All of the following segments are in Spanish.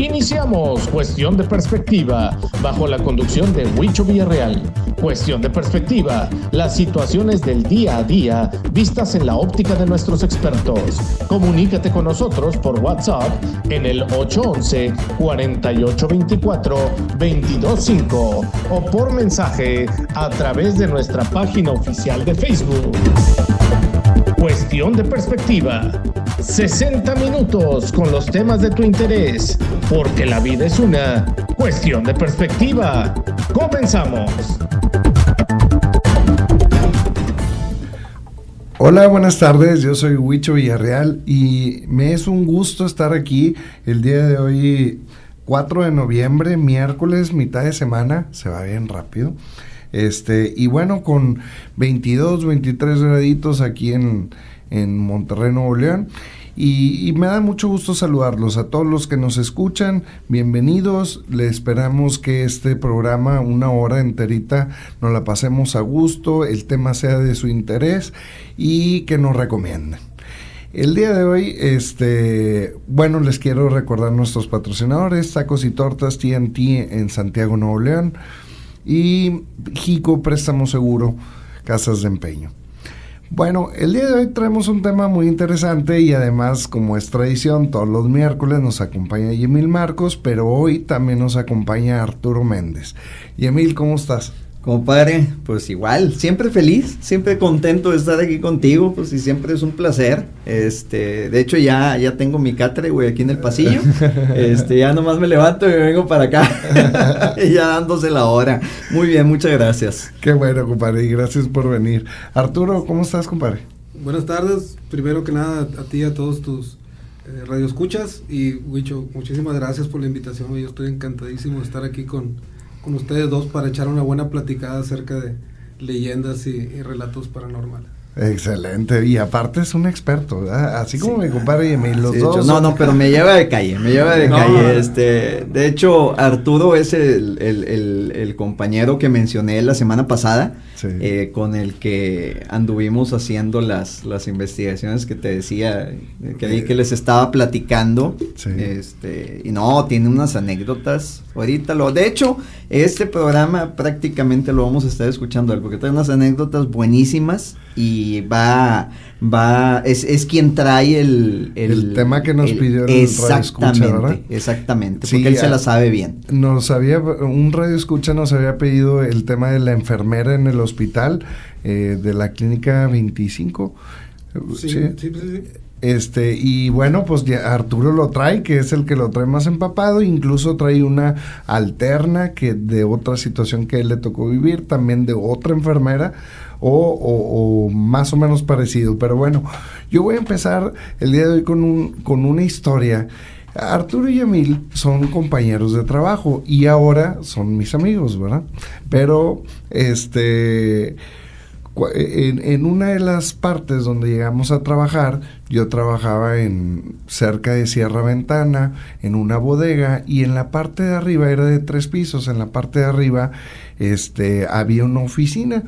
Iniciamos Cuestión de Perspectiva bajo la conducción de Huicho Villarreal. Cuestión de Perspectiva, las situaciones del día a día vistas en la óptica de nuestros expertos. Comunícate con nosotros por WhatsApp en el 811-4824-225 o por mensaje a través de nuestra página oficial de Facebook. Cuestión de Perspectiva 60 minutos con los temas de tu interés, porque la vida es una cuestión de perspectiva. Comenzamos. Hola, buenas tardes. Yo soy Huicho Villarreal y me es un gusto estar aquí el día de hoy, 4 de noviembre, miércoles, mitad de semana. Se va bien rápido. Este, y bueno, con 22, 23 graditos aquí en, en Monterrey, Nuevo León. Y, me da mucho gusto saludarlos a todos los que nos escuchan. Bienvenidos. Le esperamos que este programa, una hora enterita, nos la pasemos a gusto, el tema sea de su interés y que nos recomienden. El día de hoy, este, bueno, les quiero recordar nuestros patrocinadores, Tacos y Tortas TNT en Santiago, Nuevo León y Jico Préstamo Seguro, Casas de Empeño. Bueno, el día de hoy traemos un tema muy interesante y además, como es tradición, todos los miércoles nos acompaña Yemil Marcos, pero hoy también nos acompaña Arturo Méndez. Yemil, ¿cómo estás? Compadre, pues igual, siempre feliz, siempre contento de estar aquí contigo, pues y siempre es un placer. Este, de hecho ya, ya tengo mi catre, güey, aquí en el pasillo. Este, ya nomás me levanto y me vengo para acá. y ya dándose la hora. Muy bien, muchas gracias. Qué bueno, compadre, y gracias por venir. Arturo, ¿cómo estás, compadre? Buenas tardes, primero que nada a ti y a todos tus eh, radioescuchas y Wicho, muchísimas gracias por la invitación, yo estoy encantadísimo de estar aquí con con ustedes dos para echar una buena platicada acerca de leyendas y, relatos paranormales. Excelente, y aparte es un experto, ¿verdad? Así como mi compadre y los dos. no, no, pero me lleva de calle, me lleva de calle. Este, de hecho, Arturo es el, el, el, compañero que mencioné la semana pasada, eh, con el que anduvimos haciendo las, las investigaciones que te decía, que, que les estaba platicando. Este, y no, tiene unas anécdotas. Ahorita lo, de hecho, este programa prácticamente lo vamos a estar escuchando porque trae unas anécdotas buenísimas y va, va, es, es quien trae el, el, tema que nos pidió el exactamente, radio escucha, Exactamente, porque él se la sabe bien. Nos había, un radio escucha nos había pedido el tema de la enfermera en el hospital eh, de la clínica 25. Sí, sí, sí. sí. Este, y bueno, pues ya Arturo lo trae, que es el que lo trae más empapado, incluso trae una alterna que de otra situación que él le tocó vivir, también de otra enfermera, o, más o menos parecido. Pero bueno, yo voy a empezar el día de hoy con, un, con una historia. Arturo y Emil son compañeros de trabajo y ahora son mis amigos, ¿verdad? Pero, este en, una de las partes donde llegamos a trabajar, yo trabajaba en cerca de Sierra Ventana, en una bodega, y en la parte de arriba era de tres pisos, en la parte de arriba este, había una oficina,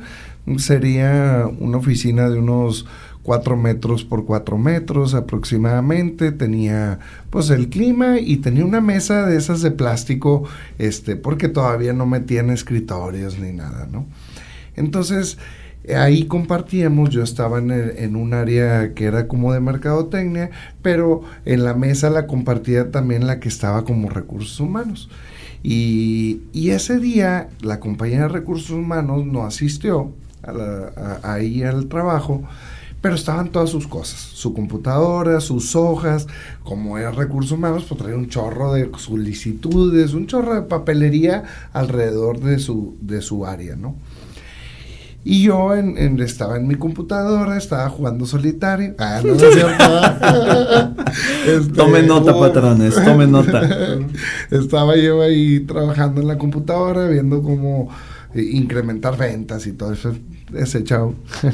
sería una oficina de unos cuatro metros por cuatro metros aproximadamente, tenía pues el clima y tenía una mesa de esas de plástico, este, porque todavía no metían escritorios ni nada, ¿no? Entonces, Ahí compartíamos, yo estaba en, un área que era como de mercadotecnia, pero en la mesa la compartía también la que estaba como recursos humanos. Y, ese día la compañía de recursos humanos no asistió ahí al trabajo, pero estaban todas sus cosas, su computadora, sus hojas, como era recursos humanos, pues traía un chorro de solicitudes, un chorro de papelería alrededor de su, de su área, ¿no? Y yo en, estaba en mi computadora, estaba jugando solitario. Ah, no. Este, tome nota, patrones, tome nota. estaba yo ahí trabajando en la computadora, viendo cómo incrementar ventas y todo eso. Ese chao.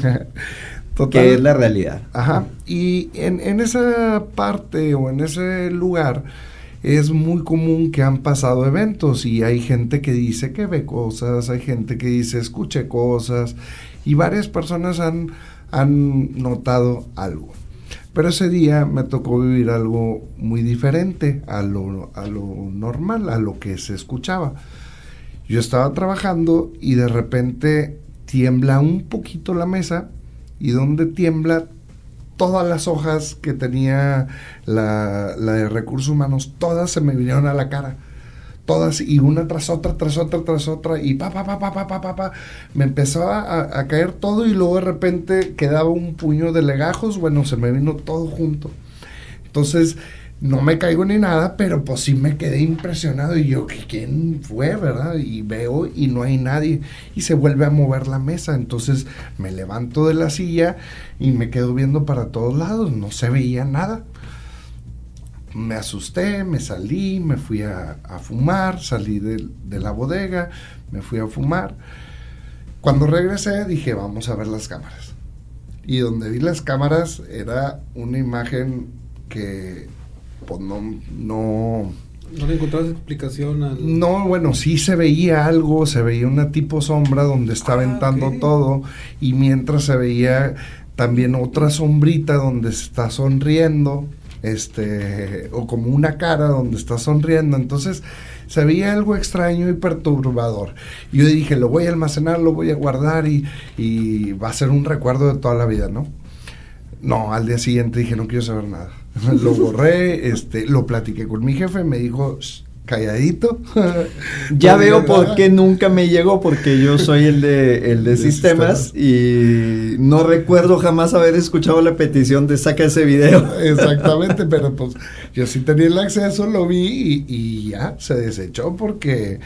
Que es la realidad. Ajá. Y en, en esa parte o en ese lugar es muy común que han pasado eventos y hay gente que dice que ve cosas, hay gente que dice escuche cosas y varias personas han, han notado algo. Pero ese día me tocó vivir algo muy diferente a lo, a lo normal, a lo que se escuchaba. Yo estaba trabajando y de repente tiembla un poquito la mesa y donde tiembla todas las hojas que tenía la, la de recursos humanos, todas se me vinieron a la cara todas y una tras otra, tras otra, tras otra, y pa, pa, pa, pa, pa, pa, pa, pa. me empezaba a, a, caer todo y luego de repente quedaba un puño de legajos, bueno, se me vino todo junto. Entonces, no me caigo ni nada, pero pues sí me quedé impresionado y yo, ¿quién fue, verdad? Y veo y no hay nadie y se vuelve a mover la mesa, entonces me levanto de la silla y me quedo viendo para todos lados, no se veía nada me asusté, me salí, me fui a, fumar, salí de, la bodega, me fui a fumar. Cuando regresé dije, vamos a ver las cámaras. Y donde vi las cámaras era una imagen que pues no... no ¿No le encontrabas explicación? Al... No, bueno, sí se veía algo, se veía una tipo sombra donde está aventando ah, todo y mientras se veía también otra sombrita donde está sonriendo este, o como una cara donde está sonriendo. Entonces se veía algo extraño y perturbador. Yo dije, lo voy a almacenar, lo voy a guardar y, y va a ser un recuerdo de toda la vida, ¿no? No, al día siguiente dije, no quiero saber nada. lo borré, este, lo platiqué con mi jefe, me dijo, calladito. ya veo por qué nunca me llegó, porque yo soy el de, el de, sistemas, y no recuerdo jamás haber escuchado la petición de saca ese video. Exactamente, pero pues yo sí tenía el acceso, lo vi y, ya se desechó porque,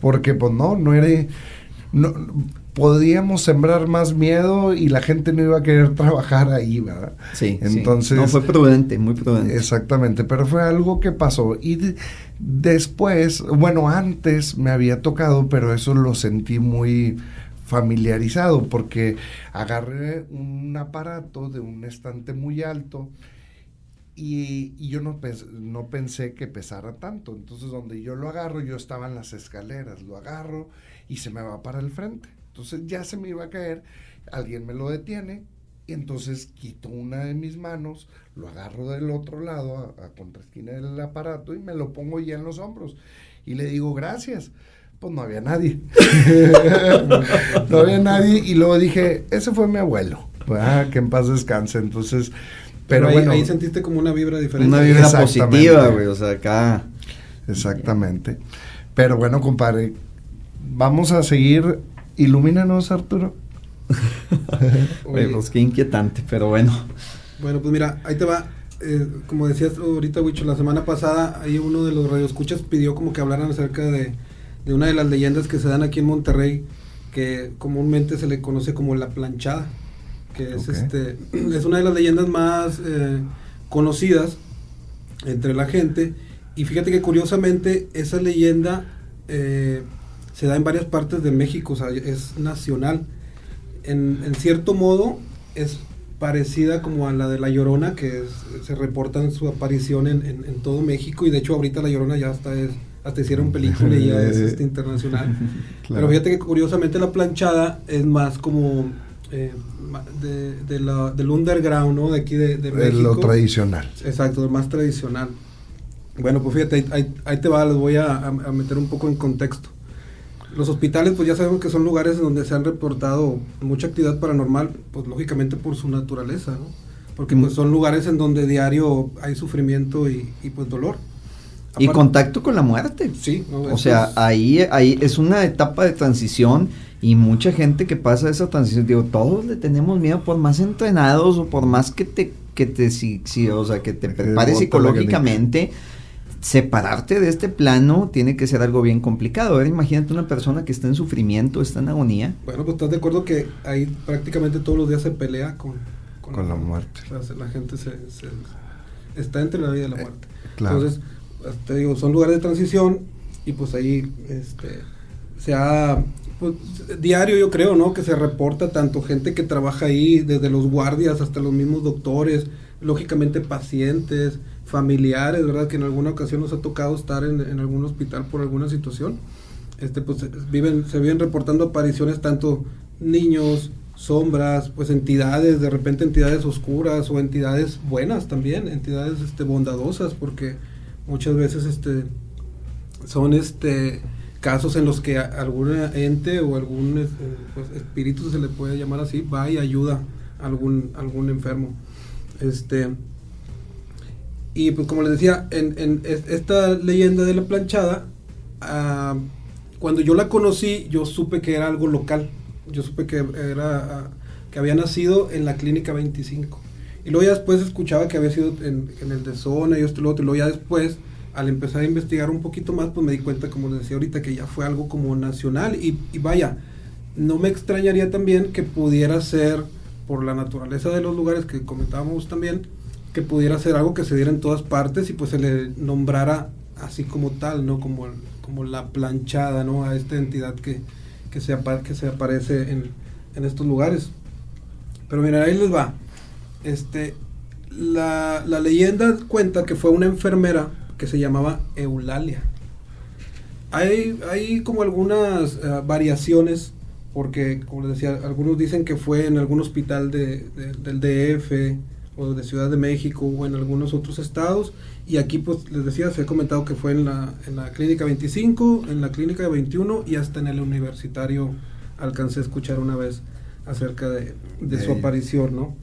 porque pues no, no era... No, podíamos sembrar más miedo y la gente no iba a querer trabajar ahí, ¿verdad? Sí. Entonces. No, fue prudente, muy prudente. Exactamente, pero fue algo que pasó. Y Después, bueno, antes me había tocado, pero eso lo sentí muy familiarizado porque agarré un aparato de un estante muy alto y, yo no, no pensé que pesara tanto. Entonces, donde yo lo agarro, yo estaba en las escaleras, lo agarro y se me va para el frente. Entonces ya se me iba a caer, alguien me lo detiene y entonces quito una de mis manos, lo agarro del otro lado, a, contra esquina del aparato, y me lo pongo ya en los hombros. Y le digo, gracias. Pues no había nadie. no había nadie. Y luego dije, ese fue mi abuelo. Ah, que en paz descanse. Entonces, pero, ahí, bueno. Ahí sentiste como una vibra diferente. Una vibra positiva, güey. O sea, acá. Exactamente. Pero bueno, compadre, vamos a seguir. Ilumínanos, Arturo. pues qué inquietante, pero bueno. Bueno, pues mira, ahí te va. Eh, como decías ahorita, Wicho, la semana pasada, ahí uno de los radioescuchas pidió como que hablaran acerca de, de una de las leyendas que se dan aquí en Monterrey, que comúnmente se le conoce como la planchada, que es este es una de las leyendas más eh, conocidas entre la gente. Y fíjate que curiosamente esa leyenda eh, se da en varias partes de México, o sea, es nacional en, cierto modo es parecida como a la de La Llorona, que se reporta en su aparición en, en, todo México, y de hecho ahorita La Llorona ya hasta es, hasta hicieron película y ya es este, internacional. Pero fíjate que curiosamente la planchada es más como eh, de, la, del underground, ¿no? De aquí de, de México. lo tradicional. Exacto, más tradicional. Bueno, pues fíjate, ahí, ahí te va, les voy a, a meter un poco en contexto. Los hospitales, pues ya sabemos que son lugares donde se han reportado mucha actividad paranormal, pues lógicamente por su naturaleza, ¿no? Porque pues son lugares en donde diario hay sufrimiento y, pues dolor. y contacto con la muerte. Sí. o sea, ahí, ahí es una etapa de transición y mucha gente que pasa esa transición, digo, todos le tenemos miedo por más entrenados o por más que te, que te, si, o sea, que te prepares psicológicamente separarte de este plano tiene que ser algo bien complicado. Ahora imagínate una persona que está en sufrimiento, está en agonía. Bueno, pues estás de acuerdo que ahí prácticamente todos los días se pelea con, con, la, muerte. La, gente se, está entre la vida y la eh, muerte. Entonces, pues, te digo, son lugares de transición y pues ahí este, se ha pues, diario yo creo, ¿no? Que se reporta tanto gente que trabaja ahí, desde los guardias hasta los mismos doctores, lógicamente pacientes, familiares, ¿verdad? Que en alguna ocasión nos ha tocado estar en, algún hospital por alguna situación. Este, pues viven, se vienen reportando apariciones tanto niños, sombras, pues entidades, de repente entidades oscuras o entidades buenas también, entidades este, bondadosas, porque muchas veces este, son este, casos en los que algún ente o algún este, pues, espíritu, se le puede llamar así, va y ayuda a algún, algún enfermo. Este, y pues como les decía, en, en esta leyenda de la planchada, ah, cuando yo la conocí, yo supe que era algo local yo supe que era que había nacido en la clínica 25. Y luego ya después escuchaba que había sido en, el de zona y esto y lo otro. Y luego ya después, al empezar a investigar un poquito más, pues me di cuenta, como les decía ahorita, que ya fue algo como nacional. Y, vaya, no me extrañaría también que pudiera ser, por la naturaleza de los lugares que comentábamos también, que pudiera ser algo que se diera en todas partes y pues se le nombrara así como tal, ¿no? Como, como la planchada, ¿no? A esta entidad que, que se, que se aparece en, en, estos lugares. Pero mira, ahí les va. Este, la, la, leyenda cuenta que fue una enfermera que se llamaba Eulalia. Hay, hay como algunas eh, variaciones, porque como les decía, algunos dicen que fue en algún hospital de, del DF o de Ciudad de México o en algunos otros estados, y aquí, pues, les decía, se ha comentado que fue en la, en la clínica 25, en la clínica 21 y hasta en el universitario alcancé a escuchar una vez acerca de, su aparición, ¿no?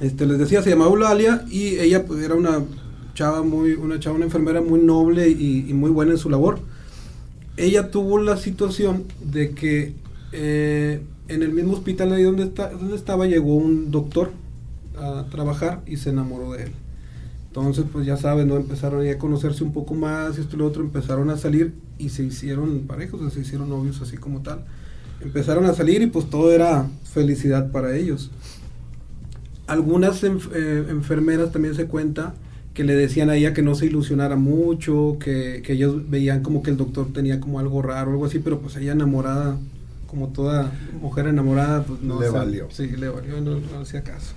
Este, les decía, se llamaba Eulalia y ella pues, era una chava muy, una chava, una enfermera muy noble y, muy buena en su labor. Ella tuvo la situación de que eh, en el mismo hospital ahí donde, está, donde estaba llegó un doctor a trabajar y se enamoró de él. Entonces, pues ya saben, ¿no? Empezaron a conocerse un poco más, y esto y lo otro, empezaron a salir y se hicieron parejos, se hicieron novios así como tal. Empezaron a salir y pues todo era felicidad para ellos. Algunas eh, enfermeras también se cuenta que le decían a ella que no se ilusionara mucho, que, que ellos veían como que el doctor tenía como algo raro, algo así, pero pues ella enamorada, como toda mujer enamorada, pues no. Le valió. Sí, le valió, no, no hacía caso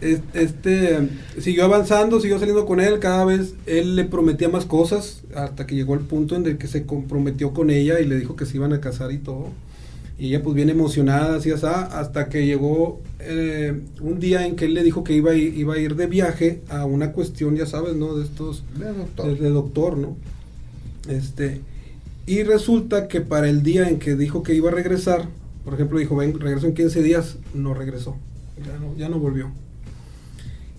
este siguió avanzando, siguió saliendo con él, cada vez él le prometía más cosas, hasta que llegó el punto en el que se comprometió con ella y le dijo que se iban a casar y todo. Y ella pues bien emocionada, así, hasta que llegó eh, un día en que él le dijo que iba a, ir, iba a ir de viaje a una cuestión, ya sabes, ¿no? De estos... De doctor. De, doctor, ¿no? Este, y resulta que para el día en que dijo que iba a regresar, por ejemplo, dijo, ven, regreso en 15 días, no regresó, ya no, ya no volvió.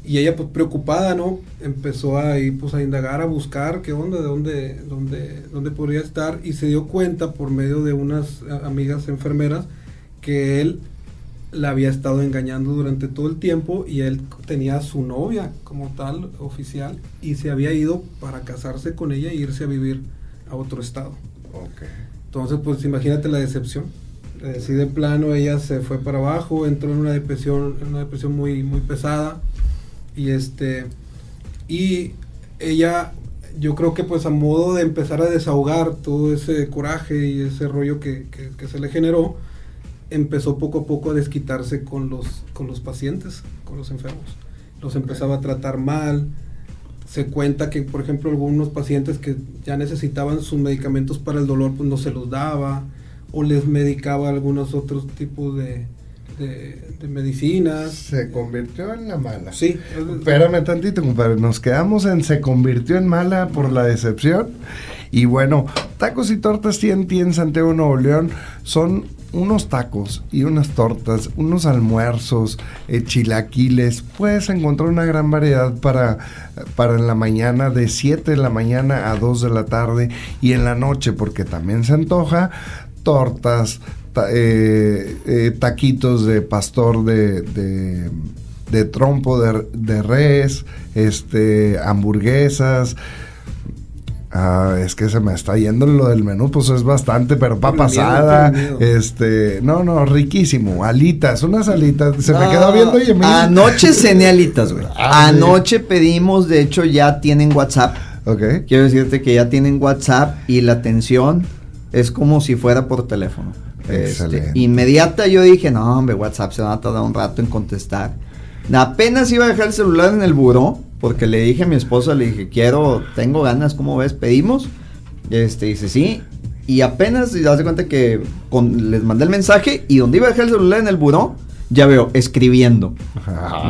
Y ella pues preocupada, ¿no? Empezó a ir pues a indagar, a buscar qué onda, de dónde, dónde, dónde podría estar y se dio cuenta por medio de unas amigas enfermeras que él la había estado engañando durante todo el tiempo y él tenía a su novia como tal, oficial, y se había ido para casarse con ella e irse a vivir a otro estado. Okay. Entonces, pues imagínate la decepción. Así de plano ella se fue para abajo, entró en una depresión, en una depresión muy, muy pesada y este, y ella, yo creo que pues a modo de empezar a desahogar todo ese coraje y ese rollo que, se le generó, empezó poco a poco a desquitarse con los, con los pacientes, con los enfermos. Los empezaba a tratar mal. Se cuenta que, por ejemplo, algunos pacientes que ya necesitaban sus medicamentos para el dolor, pues no se los daba, o les medicaba algunos otros tipos de, de, medicinas. Se convirtió en la mala. Sí. Espérame tantito, compadre. Nos quedamos en se convirtió en mala por la decepción. Y bueno, tacos y tortas TNT en Santiago Nuevo León son unos tacos y unas tortas, unos almuerzos, eh, chilaquiles. Puedes encontrar una gran variedad para, para en la mañana, de 7 de la mañana a 2 de la tarde y en la noche, porque también se antoja tortas, eh, eh, taquitos de pastor de, de, trompo de, de, res, este, hamburguesas. Ah, es que se me está yendo lo del menú, pues es bastante, pero pa' pasada, este, no, no, riquísimo, alitas, unas alitas, se me quedó viendo y Anoche cené alitas, güey. Ah, anoche pedimos, de hecho ya tienen WhatsApp. Ok. Quiero decirte que ya tienen WhatsApp y la atención es como si fuera por teléfono. Este, inmediata yo dije, no, hombre, WhatsApp se va a tardar un rato en contestar. Apenas iba a dejar el celular en el buró, porque le dije a mi esposa, le dije, quiero, tengo ganas, ¿cómo ves? Pedimos. Este, dice, sí. y apenas se hace cuenta que les mandé el mensaje y donde iba a dejar el celular en el buró, ya veo, escribiendo.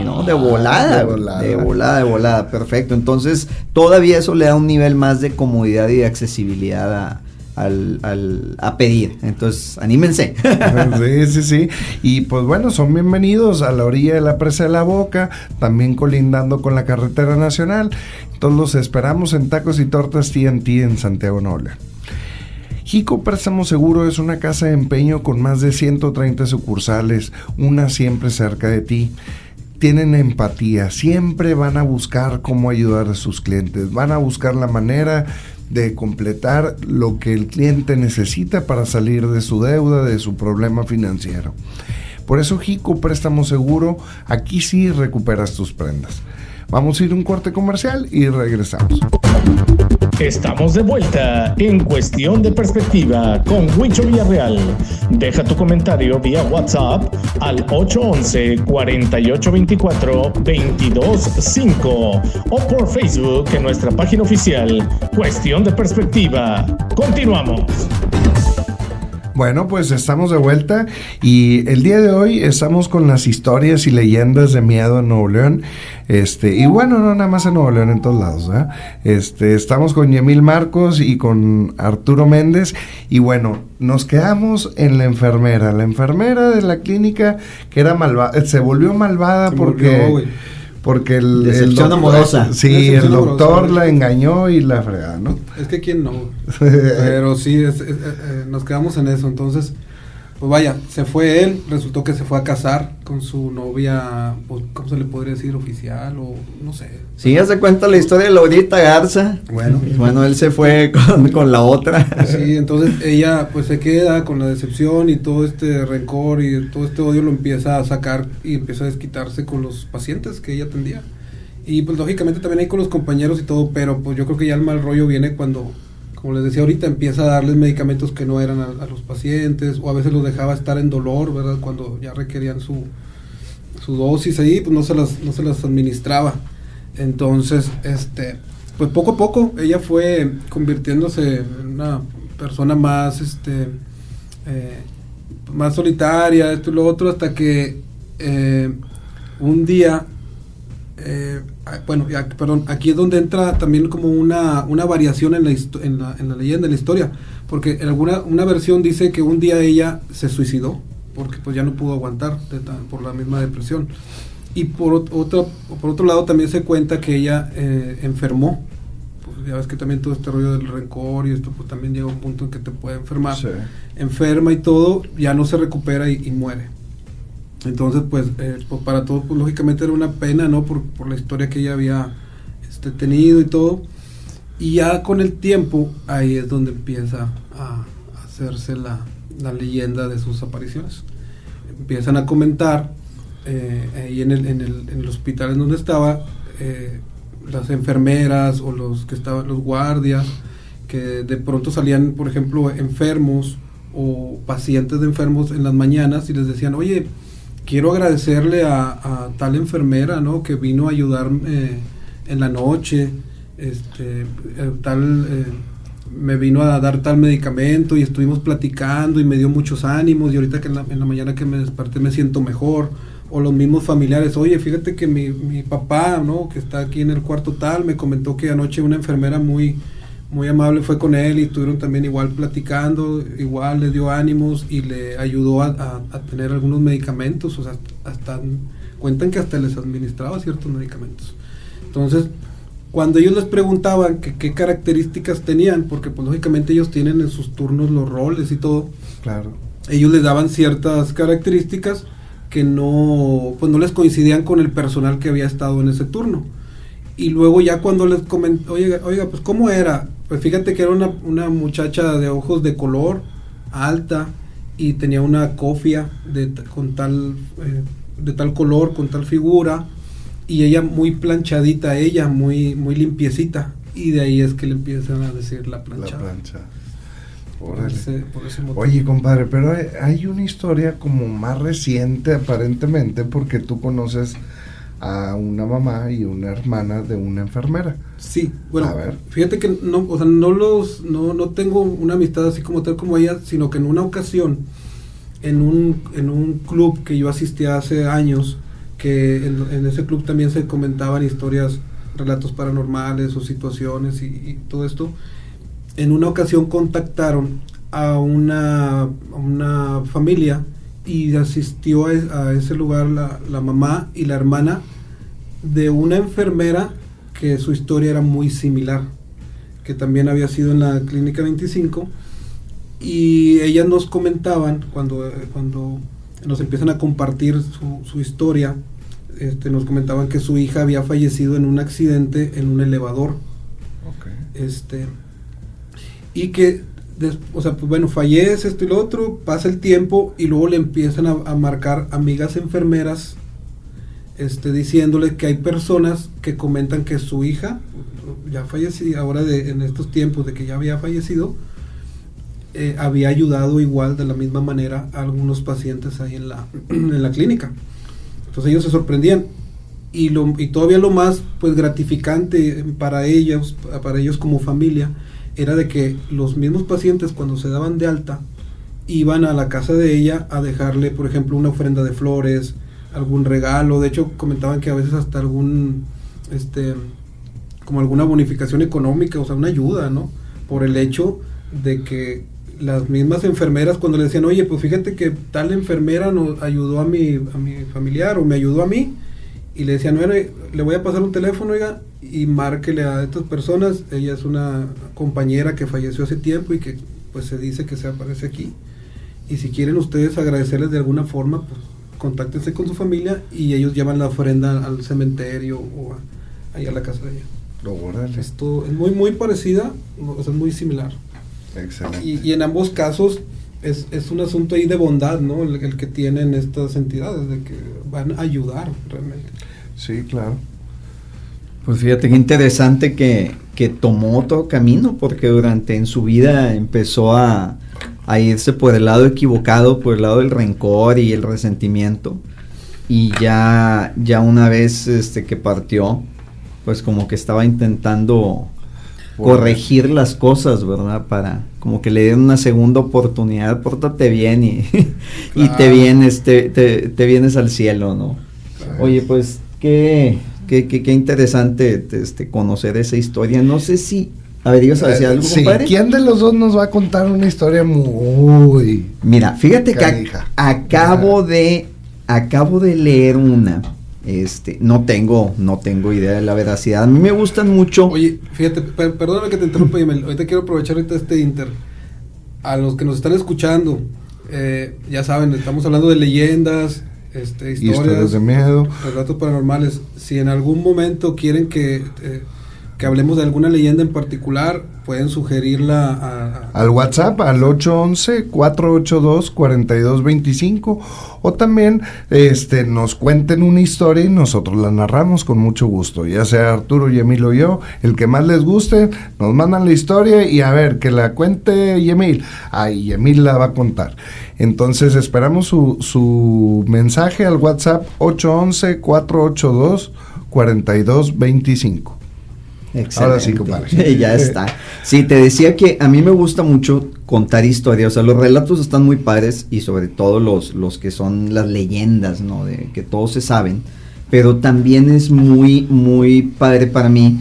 no, de volada, de volada, de volada, de volada, perfecto. Entonces, todavía eso le da un nivel más de comodidad y de accesibilidad a, al, al, a pedir. Entonces, anímense. sí, sí, sí. Y pues bueno, son bienvenidos a la orilla de la presa de la Boca, también colindando con la carretera nacional. Entonces los esperamos en Tacos y Tortas TNT en Santiago Nola. Jico Préstamo Seguro es una casa de empeño con más de 130 sucursales, una siempre cerca de ti tienen empatía, siempre van a buscar cómo ayudar a sus clientes, van a buscar la manera de completar lo que el cliente necesita para salir de su deuda, de su problema financiero. Por eso Jico Préstamo Seguro, aquí sí recuperas tus prendas. Vamos a ir a un corte comercial y regresamos. Estamos de vuelta en Cuestión de Perspectiva con Huicho Villarreal. Deja tu comentario vía WhatsApp al 811-4824-225 o por Facebook en nuestra página oficial Cuestión de Perspectiva. Continuamos. Bueno, pues estamos de vuelta y el día de hoy estamos con las historias y leyendas de miedo en Nuevo León. Este, y bueno, no nada más en Nuevo León, en todos lados, Este, estamos con Yemil Marcos y con Arturo Méndez. Y bueno, nos quedamos en la enfermera. La enfermera de la clínica que era malvada, se volvió malvada porque porque el, Decepción amorosa. Sí, el doctor la engañó y la fregada, ¿no? Es que quién no. Pero sí, eh, eh, nos quedamos en eso. Entonces, pues vaya, se fue él, resultó que se fue a casar con su novia, pues, ¿cómo se le podría decir? Oficial o no sé. Sí, ya se cuenta la historia de Laurita Garza. Bueno, bueno, él se fue con, la otra. Sí, entonces ella pues se queda con la decepción y todo este rencor y todo este odio lo empieza a sacar y empieza a desquitarse con los pacientes que ella atendía. Y pues lógicamente también hay con los compañeros y todo, pero pues yo creo que ya el mal rollo viene cuando como les decía ahorita, empieza a darles medicamentos que no eran a, los pacientes, o a veces los dejaba estar en dolor, ¿verdad? Cuando ya requerían su, su dosis ahí, pues no se las, no se las administraba. Entonces, este, pues poco a poco ella fue convirtiéndose en una persona más, este, eh, más solitaria, esto y lo otro, hasta que eh, un día eh, bueno, perdón, aquí es donde entra también como una, una variación en la, en, la, en la leyenda, en la historia, porque en alguna una versión dice que un día ella se suicidó, porque pues ya no pudo aguantar por la misma depresión. Y por otro, por otro lado también se cuenta que ella eh, enfermó, pues ya ves que también todo este rollo del rencor y esto pues también llega a un punto en que te puede enfermar, enferma y todo, ya no se recupera y muere. Entonces, pues, eh, pues, para todos, pues, lógicamente era una pena, ¿no? Por, por, la historia que ella había este, tenido y todo. Y ya con el tiempo, ahí es donde empieza a, hacerse la, la, leyenda de sus apariciones. Empiezan a comentar eh, ahí en el, en, el, en el hospital en donde estaba, eh, las enfermeras o los que estaban, los guardias, que de pronto salían, por ejemplo, enfermos o pacientes de enfermos en las mañanas y les decían, oye, quiero agradecerle a, tal enfermera, ¿no? Que vino a ayudarme en la noche, este, eh, tal, eh, me vino a dar tal medicamento y estuvimos platicando y me dio muchos ánimos y ahorita que en la, en la mañana que me desperté me siento mejor. O los mismos familiares, oye, fíjate que mi, mi papá, ¿no? Que está aquí en el cuarto tal, me comentó que anoche una enfermera muy, muy amable fue con él y estuvieron también igual platicando, igual le dio ánimos y le ayudó a, tener algunos medicamentos, o sea, hasta cuentan que hasta les administraba ciertos medicamentos. Entonces, cuando ellos les preguntaban que, qué características tenían, porque pues lógicamente ellos tienen en sus turnos los roles y todo, claro. ellos les daban ciertas características que no, pues no les coincidían con el personal que había estado en ese turno. Y luego ya cuando les comentó, oiga, oiga, pues ¿cómo era? Pues fíjate que era una, una muchacha de ojos de color, alta, y tenía una cofia de, con tal, eh, de tal color, con tal figura, y ella muy planchadita, ella muy, muy limpiecita, y de ahí es que le empiezan a decir la plancha. La plancha. Por ese, Oye, compadre, pero hay, hay, una historia como más reciente aparentemente, porque tú conoces a una mamá y una hermana de una enfermera. Sí, bueno, fíjate que no, o sea, no los, no, no tengo una amistad así como tal como ella, sino que en una ocasión, en un, en un club que yo asistí hace años, que en, ese club también se comentaban historias, relatos paranormales o situaciones y, todo esto, en una ocasión contactaron a una, una familia y asistió a, ese lugar la, la, mamá y la hermana de una enfermera que su historia era muy similar, que también había sido en la clínica 25 y ellas nos comentaban cuando, cuando nos empiezan a compartir su, su historia, este, nos comentaban que su hija había fallecido en un accidente en un elevador. Este, y que o sea, pues bueno, fallece esto y lo otro, pasa el tiempo y luego le empiezan a, marcar amigas enfermeras este, diciéndole que hay personas que comentan que su hija, ya fallecida, ahora de, en estos tiempos de que ya había fallecido, eh, había ayudado igual de la misma manera a algunos pacientes ahí en la, en la clínica. Entonces ellos se sorprendían. Y, lo, y todavía lo más pues gratificante para ellos, para ellos como familia, era de que los mismos pacientes cuando se daban de alta iban a la casa de ella a dejarle, por ejemplo, una ofrenda de flores, algún regalo. De hecho, comentaban que a veces hasta algún, este, como alguna bonificación económica, o sea, una ayuda, ¿no? Por el hecho de que las mismas enfermeras cuando le decían, oye, pues fíjate que tal enfermera nos ayudó a mi, a mi familiar o me ayudó a mí, y le decían, bueno, le voy a pasar un teléfono, oiga, y márquele a estas personas. Ella es una compañera que falleció hace tiempo y que pues se dice que se aparece aquí. Y si quieren ustedes agradecerles de alguna forma, pues contáctense con su familia y ellos llevan la ofrenda al cementerio o a, ahí a la casa de ella. Esto es muy, muy parecida, o sea, es muy similar. Excelente. Y, en ambos casos es, es, un asunto ahí de bondad, ¿no? El, el, que tienen estas entidades, de que van a ayudar realmente. Sí, claro. Pues fíjate qué interesante que, tomó otro camino, porque durante en su vida empezó a, irse por el lado equivocado, por el lado del rencor y el resentimiento. Y ya, ya una vez este, que partió, pues como que estaba intentando corregir las cosas, ¿verdad? Para como que le den una segunda oportunidad, pórtate bien y, y te vienes, te, te, vienes al cielo, ¿no? Oye, pues, ¿qué, Qué, qué, interesante este, conocer esa historia. No sé si a ver, ¿ibas a decir algo, sí. ¿Quién de los dos nos va a contar una historia muy... Mira, fíjate que acabo de... Acabo de leer una. Este, no tengo, no tengo idea de la veracidad. A mí me gustan mucho... Oye, fíjate, perdóname que te interrumpa, Ahorita quiero aprovechar ahorita este inter. A los que nos están escuchando, eh, ya saben, estamos hablando de leyendas, este, historias, de miedo, relatos paranormales. Si en algún momento quieren que, eh, que hablemos de alguna leyenda en particular, pueden sugerirla a, al WhatsApp al 811-482-4225 o también este, nos cuenten una historia y nosotros la narramos con mucho gusto, ya sea Arturo y Emil o yo, el que más les guste, nos mandan la historia y a ver, que la cuente Emil, ay, Emil la va a contar. Entonces esperamos su, su mensaje al WhatsApp 811-482-4225. Ahora sí, compadre. ya está. Sí, te decía que a mí me gusta mucho contar historias. O sea, los relatos están muy padres y sobre todo los, los que son las leyendas, ¿no? De que todos se saben. Pero también es muy, muy padre para mí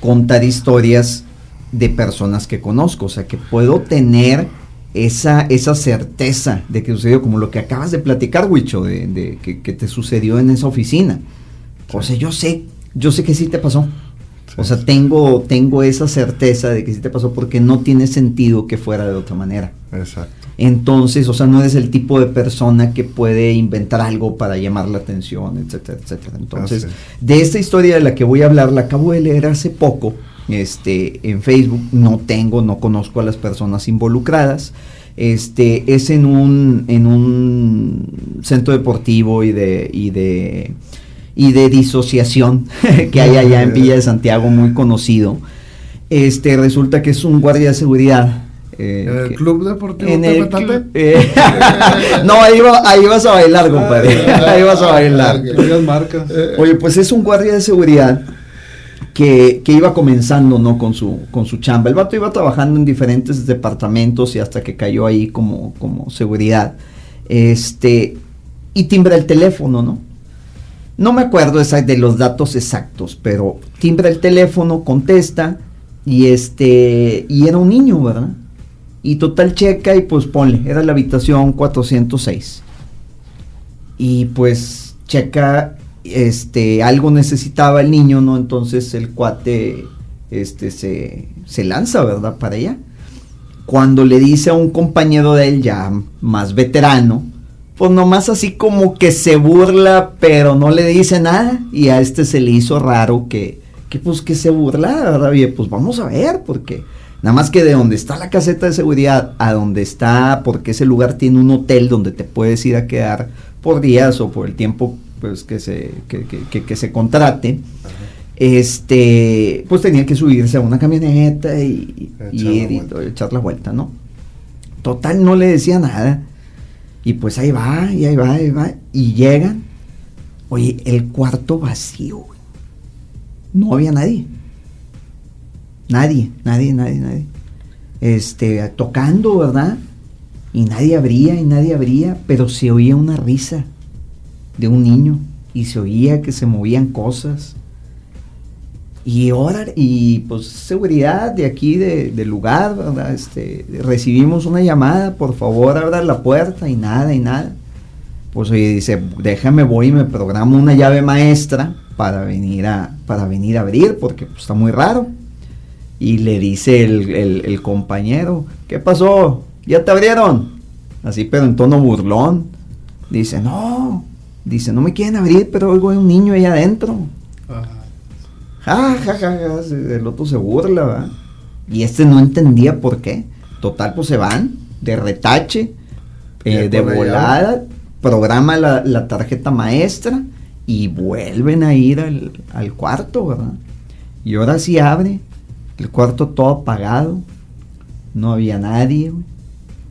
contar historias de personas que conozco. O sea, que puedo tener esa, esa certeza de que sucedió, como lo que acabas de platicar, Wicho, de, que, te sucedió en esa oficina. O sea, yo sé, yo sé que sí te pasó. O sea, tengo, tengo esa certeza de que sí te pasó porque no tiene sentido que fuera de otra manera. Exacto. Entonces, o sea, no eres el tipo de persona que puede inventar algo para llamar la atención, etcétera, etcétera. Entonces, de esta historia de la que voy a hablar, la acabo de leer hace poco este, en Facebook, no tengo, no conozco a las personas involucradas. Este, es en un, en un centro deportivo y de, y de, y de disociación que hay allá en Villa de Santiago, muy conocido. Este, resulta que es un guardia de seguridad Eh, ¿En el club deportivo en el eh, no, ahí, ahí vas a bailar, compadre. Ah, ahí vas a bailar. marca. Oye, pues es un guardia de seguridad que, iba comenzando, ¿no? Con su, con su chamba. El vato iba trabajando en diferentes departamentos y hasta que cayó ahí como, como seguridad. Este, y timbra el teléfono, ¿no? No me acuerdo de los datos exactos, pero timbra el teléfono, contesta y este y era un niño, ¿verdad? Y total checa y pues ponle, era la habitación 406. Y pues checa este algo necesitaba el niño, ¿no? Entonces el cuate este se, se lanza, ¿verdad? Para allá. Cuando le dice a un compañero de él ya más veterano, pues nomás así como que se burla, pero no le dice nada. Y a este se le hizo raro que, que pues que se burla, ¿verdad? pues vamos a ver, porque nada más que de donde está la caseta de seguridad a donde está, porque ese lugar tiene un hotel donde te puedes ir a quedar por días o por el tiempo pues que se, que, que, que, se contrate. Este, pues tenía que subirse a una camioneta y, y echar la vuelta, ¿no? Total, no le decía nada. Y pues ahí va, y ahí va, ahí va. Y llegan. Oye, el cuarto vacío, No había nadie. Nadie, nadie, nadie, nadie. Este, tocando, ¿verdad? Y nadie abría, y nadie abría, pero se oía una risa de un niño. Y se oía que se movían cosas. Y ahora, y pues seguridad de aquí, de, del lugar. Este, recibimos una llamada, por favor abra la puerta y nada, y nada. Pues oye, dice, déjame voy y me programo una llave maestra para venir a, para venir a abrir, porque pues, está muy raro. Y le dice el, el compañero, ¿qué pasó? ¿Ya te abrieron? Así, pero en tono burlón. Dice, no, dice, no me quieren abrir, pero oigo un niño ahí adentro. Ja, ja, ja, el otro se burla, ¿verdad? Y este no entendía por qué. Total, pues se van de retache, eh, de volada, programa la, tarjeta maestra y vuelven a ir al, cuarto, ¿verdad? Y ahora sí abre, el cuarto todo apagado, no había nadie,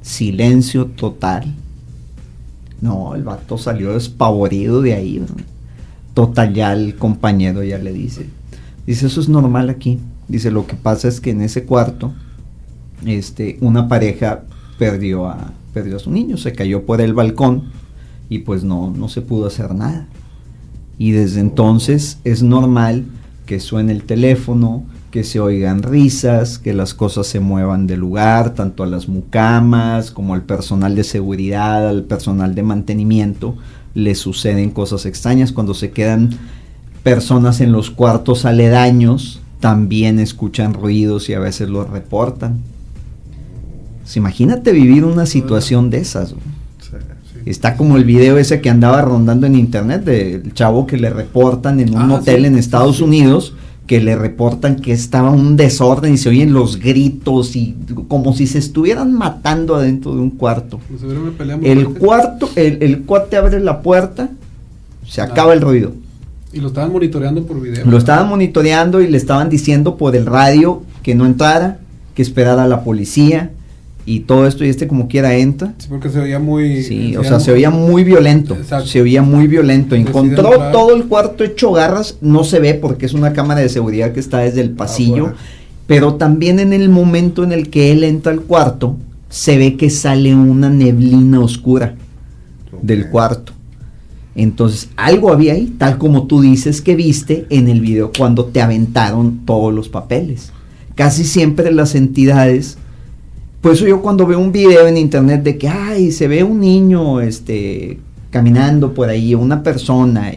silencio total. No, el vato salió despavorido de ahí, ¿verdad? Total, ya el compañero ya le dice, Dice, eso es normal aquí. Dice, lo que pasa es que en ese cuarto, este, una pareja perdió a, perdió a su niño, se cayó por el balcón y pues no, no se pudo hacer nada. Y desde entonces es normal que suene el teléfono, que se oigan risas, que las cosas se muevan de lugar, tanto a las mucamas como al personal de seguridad, al personal de mantenimiento, le suceden cosas extrañas cuando se quedan personas en los cuartos aledaños también escuchan ruidos y a veces los reportan. Pues imagínate vivir una situación de esas. Está como el video ese que andaba rondando en internet del chavo que le reportan en un ah, hotel en Estados Unidos que le reportan que estaba un desorden y se oyen los gritos y como si se estuvieran matando adentro de un cuarto. Pues el cuarto, el, el cuate abre la puerta, se acaba el ruido y lo estaban monitoreando por video. Lo estaban monitoreando y le estaban diciendo por el radio que no entrara, que esperara a la policía y todo esto y este como quiera entra. Sí, porque se oía muy... Sí, o sea, se oía muy violento. Exacto. Se oía muy violento. Encontró todo el cuarto hecho garras, no se ve porque es una cámara de seguridad que está desde el pasillo, pero también en el momento en el que él entra al cuarto, se ve que sale una neblina oscura del cuarto. Entonces, algo había ahí, tal como tú dices que viste en el video cuando te aventaron todos los papeles. Casi siempre las entidades, por eso yo cuando veo un video en internet de que, ay, se ve un niño este, caminando por ahí, una persona,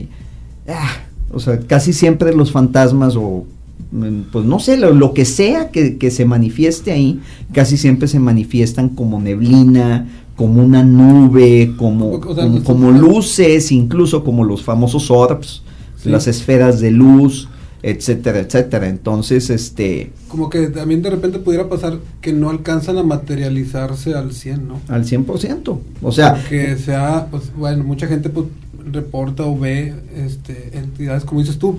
ah, o sea, casi siempre los fantasmas o, mm, pues no sé, lo, que sea que, que se manifieste ahí, casi siempre se manifiestan como neblina, como una nube, como, como, luces, incluso como los famosos orbs, las esferas de luz, etcétera, etcétera. Entonces, este... Como que también de repente pudiera pasar que no alcanzan a materializarse al 100, ¿no? Al 100%. O sea... Que sea, pues, bueno, mucha gente pues reporta o ve este, entidades, como dices tú.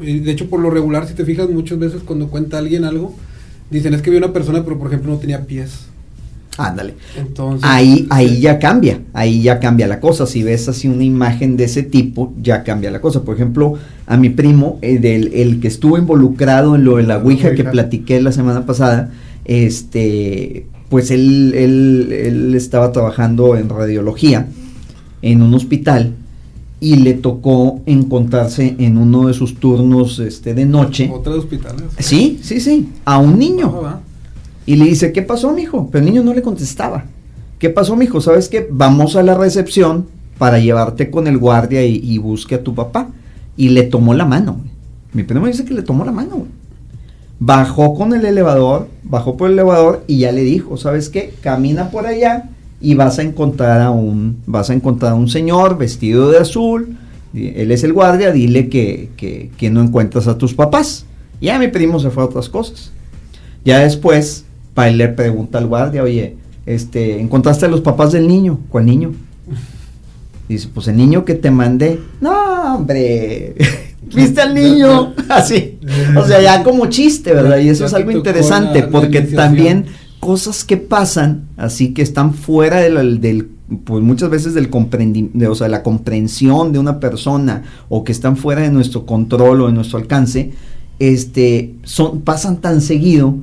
Y de hecho, por lo regular, si te fijas, muchas veces cuando cuenta alguien algo, dicen es que vi una persona, pero por ejemplo no tenía pies Ándale. Entonces, ahí, ahí ya cambia, ahí ya cambia la cosa. Si ves así una imagen de ese tipo, ya cambia la cosa. Por ejemplo, a mi primo, el, el que estuvo involucrado en lo de la Ouija que platiqué la semana pasada, este, pues él, él, él estaba trabajando en radiología en un hospital y le tocó encontrarse en uno de sus turnos este, de noche. ¿Otra de hospitales? Sí, sí, sí, a un niño. Ah, y le dice, ¿qué pasó, mijo? Pero el niño no le contestaba. ¿Qué pasó, mijo? ¿Sabes qué? Vamos a la recepción para llevarte con el guardia y, busque a tu papá. Y le tomó la mano. Mi primo dice que le tomó la mano. Bajó con el elevador, bajó por el elevador y ya le dijo, ¿sabes qué? Camina por allá y vas a encontrar a un, vas a encontrar a un señor vestido de azul. Él es el guardia, dile que, que, no encuentras a tus papás. Ya mi primo se fue a otras cosas. Ya después él le pregunta al guardia, oye, este, ¿encontraste a los papás del niño? ¿Cuál niño? Dice, pues el niño que te mandé. No, hombre, ¿viste al niño? Así. O sea, ya como chiste, ¿verdad? Y eso es algo interesante porque también cosas que pasan, así que están fuera del, del pues muchas veces del comprendimiento, o sea, la comprensión de una persona o que están fuera de nuestro control o de nuestro alcance, este, son, pasan tan seguido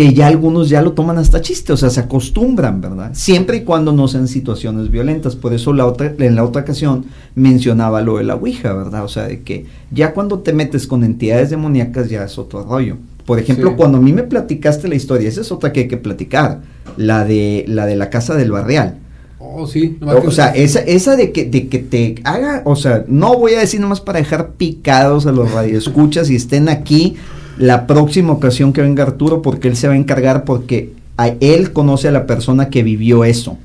que ya algunos ya lo toman hasta chiste, o sea, se acostumbran, ¿verdad? Siempre y cuando no sean situaciones violentas. Por eso la otra, en la otra ocasión mencionaba lo de la Ouija, ¿verdad? O sea, de que ya cuando te metes con entidades demoníacas ya es otro rollo. Por ejemplo, cuando a mí me platicaste la historia, esa es otra que hay que platicar, la de la, de la casa del barrial. Oh, sí. o, sea, esa, esa de que, de que te haga, o sea, no voy a decir nomás para dejar picados a los radioescuchas y estén aquí la próxima ocasión que venga Arturo porque él se va a encargar porque a él conoce a la persona que vivió eso.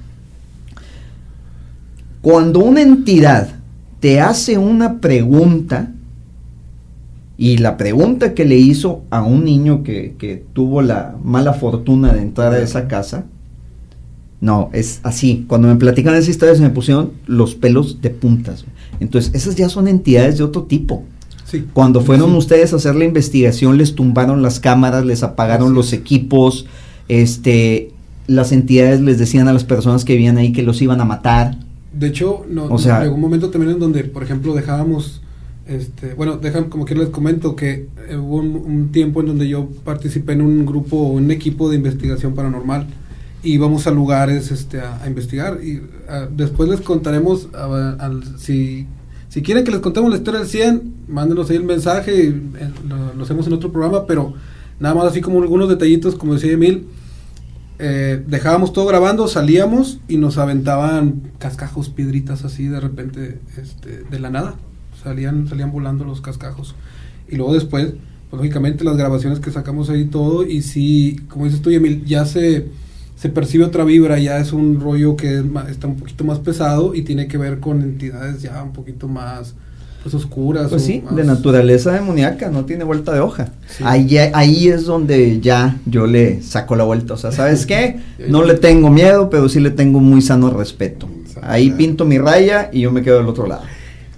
Cuando una entidad te hace una pregunta y la pregunta que le hizo a un niño que, que tuvo la mala fortuna de entrar a esa casa, no, es así. Cuando me platican esa historia se me pusieron los pelos de puntas. Entonces, esas ya son entidades de otro tipo. Cuando fueron ustedes a hacer la investigación, les tumbaron las cámaras, les apagaron los equipos, este, las entidades les decían a las personas que vivían ahí que los iban a matar. De hecho, no, o sea, llegó un momento también en donde, por ejemplo, dejábamos, este, bueno, dejan como que les comento que hubo un, tiempo en donde yo participé en un grupo, un equipo de investigación paranormal. Íbamos a lugares este, a, investigar y ah, después les contaremos si si quieren que les contemos la historia del 100, mándenos ahí el mensaje, y, eh, lo, hacemos en otro programa, pero nada más así como algunos detallitos, como decía Emil, eh, dejábamos todo grabando, salíamos y nos aventaban cascajos, piedritas así de repente este, de la nada. Salían, salían volando los cascajos. Y luego después, pues lógicamente las grabaciones que sacamos ahí todo, y sí, como dices tú, Emil, ya se se percibe otra vibra, ya es un rollo que está un poquito más pesado y tiene que ver con entidades ya un poquito más pues, oscuras. Pues sí, de naturaleza demoníaca, no tiene vuelta de hoja. Ahí, ahí es donde ya yo le saco la vuelta. O sea, ¿sabes qué? No le tengo miedo, pero sí le tengo muy sano respeto. Ahí pinto mi raya y yo me quedo del otro lado.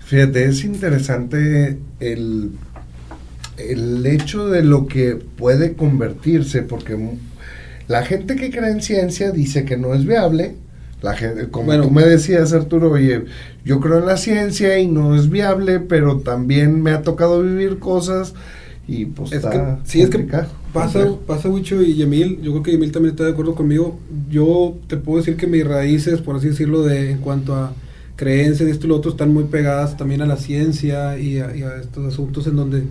Fíjate, es interesante el, el hecho de lo que puede convertirse, porque la gente que cree en ciencia dice que no es viable. La gente, como tú me decías, Arturo, oye, yo creo en la ciencia y no es viable, pero también me ha tocado vivir cosas y pues es que, sí, es que pasa, pasa mucho y Yemil, yo creo que Yemil también está de acuerdo conmigo. Yo te puedo decir que mis raíces, por así decirlo, de en cuanto a creencias de esto y lo otro, están muy pegadas también a la ciencia y a, estos asuntos en donde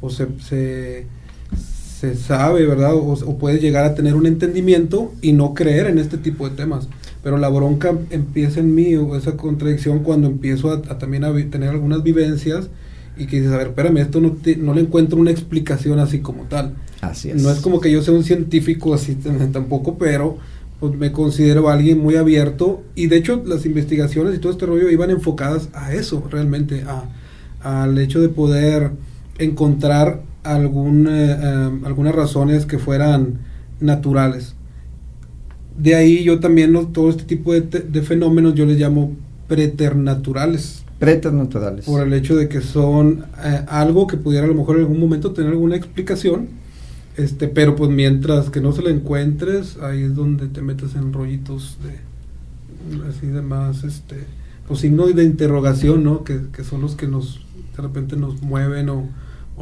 pues se se sabe, ¿verdad? O, o, puedes llegar a tener un entendimiento y no creer en este tipo de temas. Pero la bronca empieza en mí, o esa contradicción, cuando empiezo a, también a tener algunas vivencias y que dices, a ver, espérame, esto no, no le encuentro una explicación así como tal. Así es. No es como que yo sea un científico así tampoco, pero pues me considero alguien muy abierto y de hecho las investigaciones y todo este rollo iban enfocadas a eso realmente, a, al hecho de poder encontrar algún, eh, eh, algunas razones que fueran naturales. De ahí yo también todo este tipo de, fenómenos yo les llamo preternaturales. Preternaturales. Por el hecho de que son eh, algo que pudiera a lo mejor en algún momento tener alguna explicación, Este, pero pues mientras que no se lo encuentres, ahí es donde te metes en rollitos de así de más, este, pues signos de interrogación, ¿no? Que, que son los que nos de repente nos mueven o,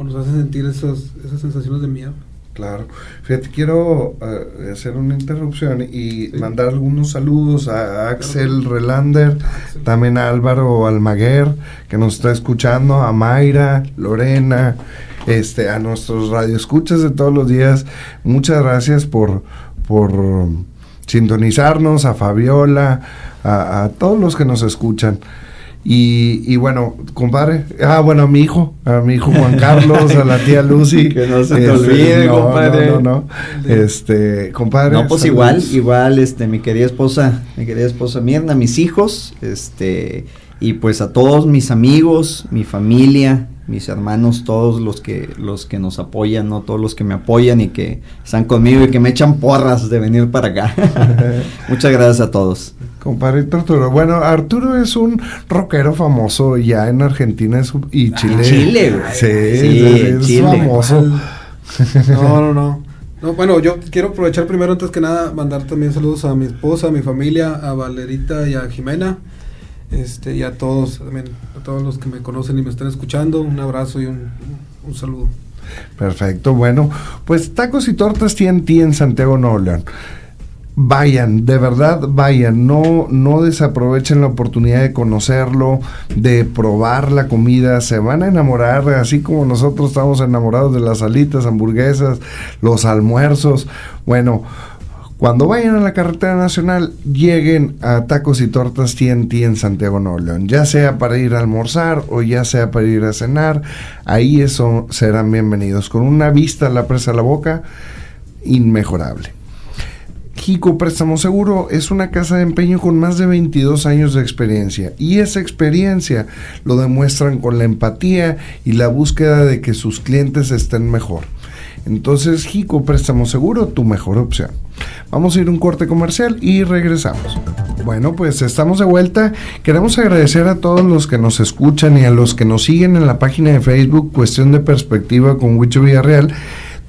o nos hacen sentir esas, esas sensaciones de miedo. Claro. Fíjate, quiero uh, hacer una interrupción y sí. mandar algunos saludos a Axel claro. Relander, Axel. también a Álvaro Almaguer, que nos está escuchando, a Mayra, Lorena, este, a nuestros radioescuchas de todos los días. Muchas gracias por, por sintonizarnos, a Fabiola, a, a todos los que nos escuchan. Y, y, bueno, compadre, ah, bueno, a mi hijo, a mi hijo Juan Carlos, a la tía Lucy. que no se te este, olvide, no, compadre. No, no, no, Este, compadre. No, pues saludos. igual, igual, este, mi querida esposa, mi querida esposa Mirna, mis hijos, este, y pues a todos mis amigos, mi familia, mis hermanos, todos los que los que nos apoyan, no todos los que me apoyan y que están conmigo y que me echan porras de venir para acá. Muchas gracias a todos. Compadrito Arturo. Bueno, Arturo es un rockero famoso ya en Argentina y Chile. Ah, Chile, güey. Sí, sí es, Chile. famoso. No, no, no. No, bueno, yo quiero aprovechar primero, antes que nada, mandar también saludos a mi esposa, a mi familia, a Valerita y a Jimena este, y a todos, también, a todos los que me conocen y me están escuchando, un abrazo y un, un saludo. Perfecto, bueno, pues Tacos y Tortas TNT en Santiago Nuevo León. Vayan, de verdad vayan, no, no desaprovechen la oportunidad de conocerlo, de probar la comida, se van a enamorar, así como nosotros estamos enamorados de las alitas, hamburguesas, los almuerzos. Bueno, cuando vayan a la carretera nacional, lleguen a Tacos y Tortas TNT en Santiago Nuevo León, ya sea para ir a almorzar o ya sea para ir a cenar, ahí eso serán bienvenidos, con una vista a la presa a la boca inmejorable. Jico Préstamo Seguro es una casa de empeño con más de 22 años de experiencia y esa experiencia lo demuestran con la empatía y la búsqueda de que sus clientes estén mejor. Entonces, Jico Préstamo Seguro, tu mejor opción. Vamos a ir un corte comercial y regresamos. Bueno, pues estamos de vuelta. Queremos agradecer a todos los que nos escuchan y a los que nos siguen en la página de Facebook Cuestión de Perspectiva con Huicho Villarreal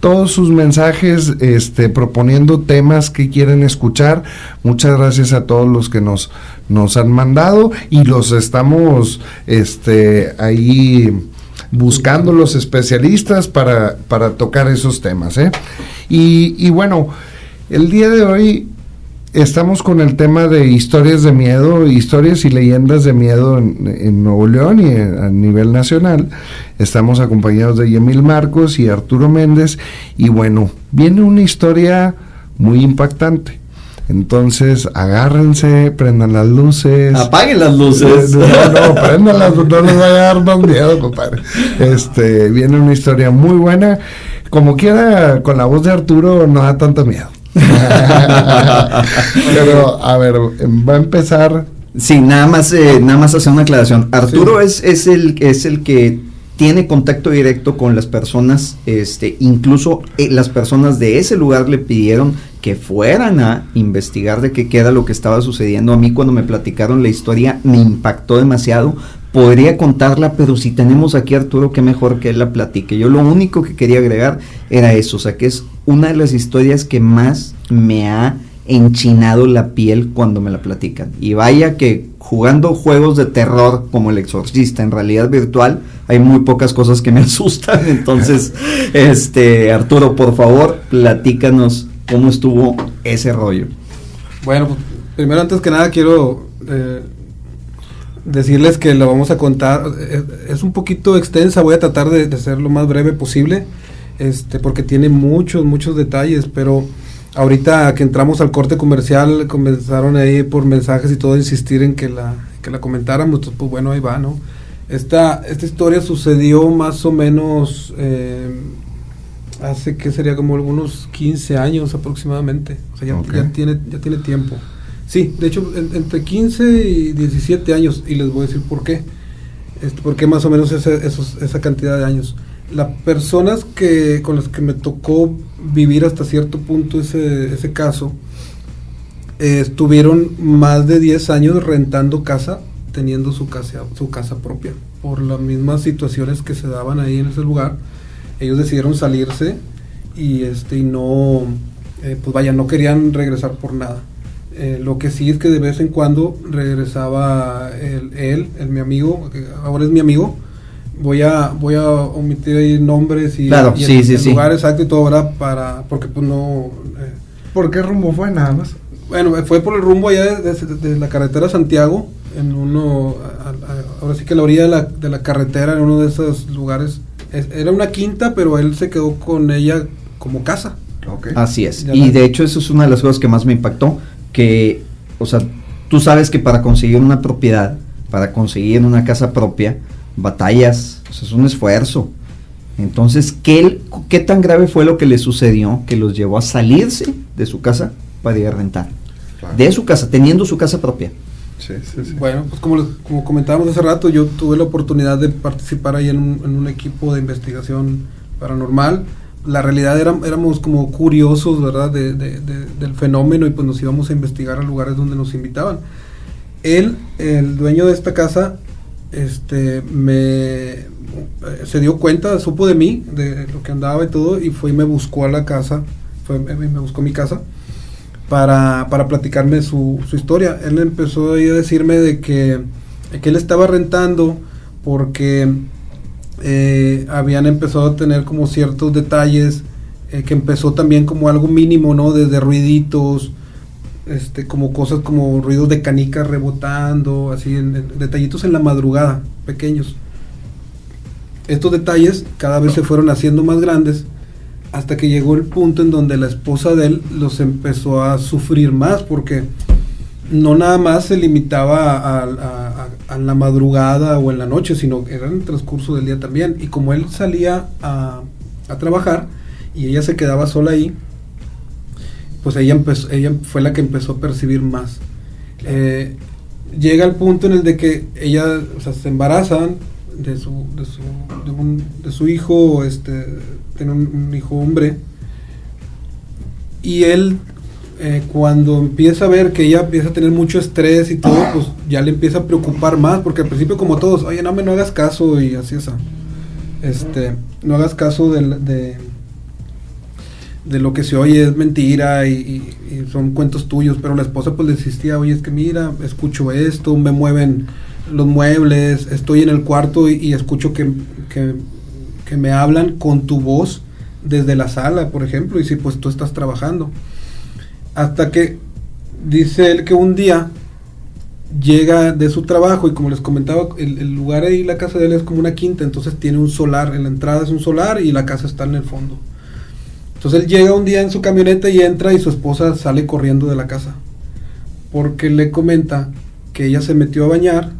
todos sus mensajes este, proponiendo temas que quieren escuchar. Muchas gracias a todos los que nos, nos han mandado y los estamos este, ahí buscando los especialistas para, para tocar esos temas. ¿eh? Y, y bueno, el día de hoy estamos con el tema de historias de miedo, historias y leyendas de miedo en, en Nuevo León y a nivel nacional. Estamos acompañados de Yemil Marcos y Arturo Méndez y bueno, viene una historia muy impactante. Entonces, agárrense, prendan las luces. Apaguen las luces. No, no, prendan las no les vaya a dar más miedo, compadre. Este, viene una historia muy buena. Como quiera, con la voz de Arturo no da tanto miedo. Pero, a ver, va a empezar. Sí, nada más, eh, nada más hacer una aclaración. Arturo sí. es, es, el, es el que tiene contacto directo con las personas, este, incluso eh, las personas de ese lugar le pidieron que fueran a investigar de qué queda lo que estaba sucediendo. A mí cuando me platicaron la historia me impactó demasiado. Podría contarla, pero si tenemos aquí a Arturo, qué mejor que él la platique. Yo lo único que quería agregar era eso, o sea, que es una de las historias que más me ha enchinado la piel cuando me la platican. Y vaya que jugando juegos de terror como el exorcista en realidad virtual, hay muy pocas cosas que me asustan. Entonces, este Arturo, por favor, platícanos cómo estuvo ese rollo. Bueno, pues, primero antes que nada quiero eh, decirles que lo vamos a contar. Es, es, un poquito extensa, voy a tratar de, de ser lo más breve posible, este, porque tiene muchos, muchos detalles, pero ahorita que entramos al corte comercial, comenzaron ahí por mensajes y todo a insistir en que la, que la comentáramos, pues bueno, ahí va, ¿no? Esta, esta historia sucedió más o menos eh, hace que sería como algunos 15 años aproximadamente. O sea, ya, okay. ya, tiene, ya tiene tiempo. Sí, de hecho, en, entre 15 y 17 años, y les voy a decir por qué. Este, por qué más o menos ese, esos, esa cantidad de años. Las personas que, con las que me tocó vivir hasta cierto punto ese, ese caso, eh, estuvieron más de 10 años rentando casa, teniendo su casa, su casa propia. Por las mismas situaciones que se daban ahí en ese lugar, ellos decidieron salirse y este y no eh, pues vaya no querían regresar por nada eh, lo que sí es que de vez en cuando regresaba él, él, mi amigo ahora es mi amigo voy a voy a omitir ahí nombres y, claro, sí, el, sí, sí. lugar exacto y todo ahora para porque pues no eh, ¿por qué rumbo fue nada más? bueno fue por el rumbo allá de, la carretera Santiago en uno ahora sí que la orilla de la, de la carretera en uno de esos lugares era una quinta pero él se quedó con ella como casa Así es. y de hecho eso es una de las cosas que más me impactó, que, o sea, tú sabes que para conseguir una propiedad, para conseguir una casa propia, batallas, o sea, es un esfuerzo. Entonces, ¿qué, ¿qué tan grave fue lo que le sucedió que los llevó a salirse de su casa para ir a rentar? De su casa, teniendo su casa propia. Sí, sí, sí. Bueno, pues como, como comentábamos hace rato, yo tuve la oportunidad de participar ahí en un, en un equipo de investigación paranormal la realidad era, éramos como curiosos, ¿verdad? De, del fenómeno y pues nos íbamos a investigar a lugares donde nos invitaban. Él, el dueño de esta casa, este, me se dio cuenta, supo de mí, de lo que andaba y todo, y fue y me buscó a la casa, fue, me buscó mi casa para, para platicarme su, su historia. Él empezó a decirme de que, que él estaba rentando porque eh, habían empezado a tener como ciertos detalles eh, que empezó también como algo mínimo, ¿no? Desde ruiditos, este, como cosas como ruidos de canicas rebotando, así, detallitos en la madrugada, pequeños. Estos detalles cada vez se fueron haciendo más grandes hasta que llegó el punto en donde la esposa de él los empezó a sufrir más porque no nada más se limitaba a, la madrugada o en la noche, sino era en el transcurso del día también. Y como él salía a, trabajar y ella se quedaba sola ahí, pues ella, ella fue la que empezó a percibir más. Eh, llega al punto en el de que ella, se embarazan de su, de su, de, su hijo, este, tiene un hijo hombre, y él eh, cuando empieza a ver que ella empieza a tener mucho estrés y todo, pues ya le empieza a preocupar más, porque al principio como todos, oye, no me no hagas caso y así es. Este, no hagas caso de, de, lo que se oye, es mentira y, son cuentos tuyos, pero la esposa pues le insistía, oye, es que mira, escucho esto, me mueven los muebles, estoy en el cuarto y, escucho que, que, me hablan con tu voz desde la sala, por ejemplo, y si pues tú estás trabajando. Hasta que dice él que un día llega de su trabajo y como les comentaba, el, lugar ahí, la casa de él es como una quinta, entonces tiene un solar, en la entrada es un solar y la casa está en el fondo. Entonces él llega un día en su camioneta y entra y su esposa sale corriendo de la casa. Porque le comenta que ella se metió a bañar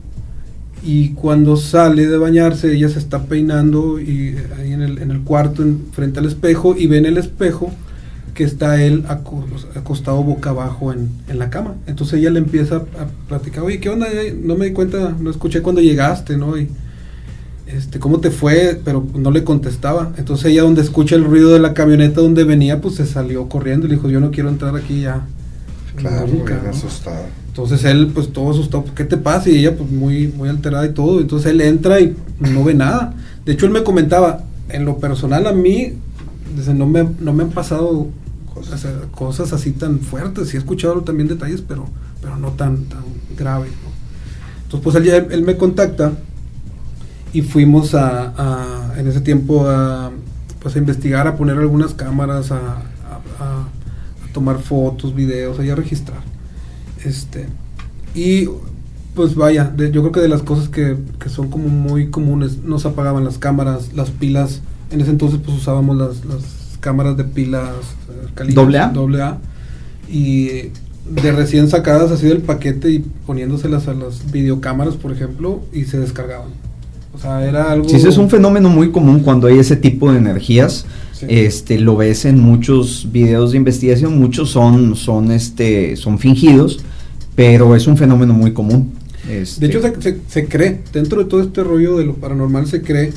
y cuando sale de bañarse ella se está peinando y ahí en el, en el cuarto en, frente al espejo y ve en el espejo que está él acostado boca abajo en, la cama. Entonces ella le empieza a platicar, oye, ¿qué onda? No me di cuenta, no escuché cuando llegaste, ¿no? Y, este, ¿cómo te fue? Pero no le contestaba. Entonces ella donde escucha el ruido de la camioneta donde venía, pues se salió corriendo y le dijo, yo no quiero entrar aquí ya. Claro, nunca, asustado. Entonces él, pues todo asustado, ¿qué te pasa? Y ella, pues muy, muy alterada y todo. Entonces él entra y no ve nada. De hecho, él me comentaba, en lo personal a mí, no me, no me han pasado cosas, cosas así tan fuertes. Sí he escuchado también detalles, pero, pero no tan, tan grave. Entonces, pues él, él, me contacta y fuimos a, en ese tiempo a, pues a investigar, a poner algunas cámaras, a, a, tomar fotos, videos, a registrar. Este, y pues vaya, yo creo que de las cosas que, que, son como muy comunes, nos apagaban las cámaras, las pilas, en ese entonces pues usábamos las, las cámaras de pilas doble A. doble A y de recién sacadas así del paquete y poniéndoselas a las videocámaras, por ejemplo, y se descargaban. O sea, era algo... Sí, ese es un fenómeno muy común cuando hay ese tipo de energías. Este, lo ves en muchos videos de investigación, muchos son, son, este, son fingidos, pero es un fenómeno muy común. Este. De hecho, se, se, cree, dentro de todo este rollo de lo paranormal, se cree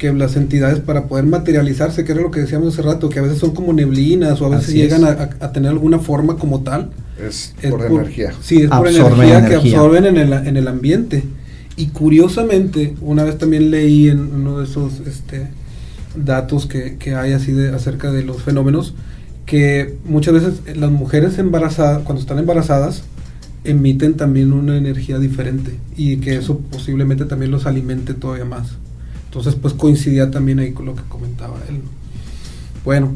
que las entidades para poder materializarse, que era lo que decíamos hace rato, que a veces son como neblinas o a veces llegan a, tener alguna forma como tal. Es, por, energía. Sí, es por energía, que absorben en el, en el ambiente. Y curiosamente, una vez también leí en uno de esos este, datos que, que hay así de, acerca de los fenómenos, que muchas veces las mujeres embarazadas, cuando están embarazadas, emiten también una energía diferente y que eso posiblemente también los alimente todavía más. Entonces, pues coincidía también ahí con lo que comentaba él. Bueno,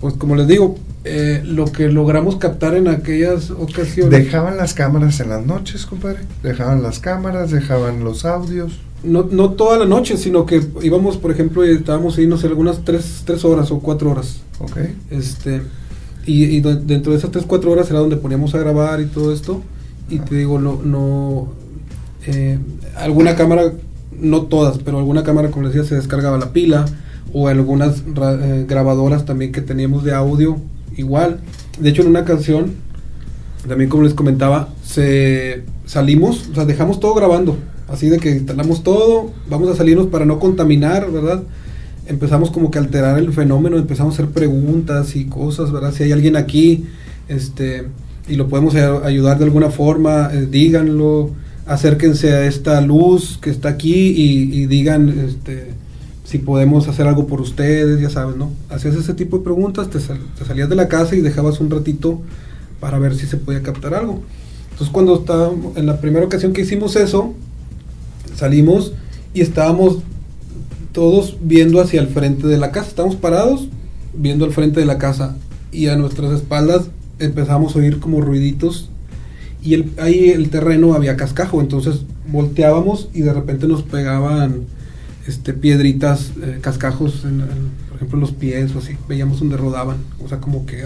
pues como les digo, eh, lo que logramos captar en aquellas ocasiones. ¿Dejaban las cámaras en las noches, compadre? ¿Dejaban las cámaras? ¿Dejaban los audios? No, no toda la noche, sino que íbamos, por ejemplo, y estábamos ahí, no sé, algunas tres, tres horas o cuatro horas. Ok. Este, y, dentro de esas tres, cuatro horas era donde poníamos a grabar y todo esto. Y te digo, no, no, eh, alguna cámara, no todas, pero alguna cámara, como decía, se descargaba la pila o algunas eh, grabadoras también que teníamos de audio igual. De hecho, en una canción, también como les comentaba, se salimos, o sea, dejamos todo grabando, así de que instalamos todo, vamos a salirnos para no contaminar, ¿verdad? Empezamos como que a alterar el fenómeno, empezamos a hacer preguntas y cosas, ¿verdad? Si hay alguien aquí, este, y lo podemos ayudar de alguna forma, eh, díganlo, acérquense a esta luz que está aquí y, y digan, este, si podemos hacer algo por ustedes, ya sabes, ¿no? Hacías ese tipo de preguntas, te, salías de la casa y dejabas un ratito para ver si se podía captar algo. Entonces cuando estábamos, en la primera ocasión que hicimos eso, salimos y estábamos todos viendo hacia el frente de la casa, estábamos parados viendo al frente de la casa y a nuestras espaldas empezamos a oír como ruiditos y el, ahí el terreno había cascajo, entonces volteábamos y de repente nos pegaban este, piedritas, eh, cascajos, por ejemplo, en los pies o así, veíamos donde rodaban, o sea, como que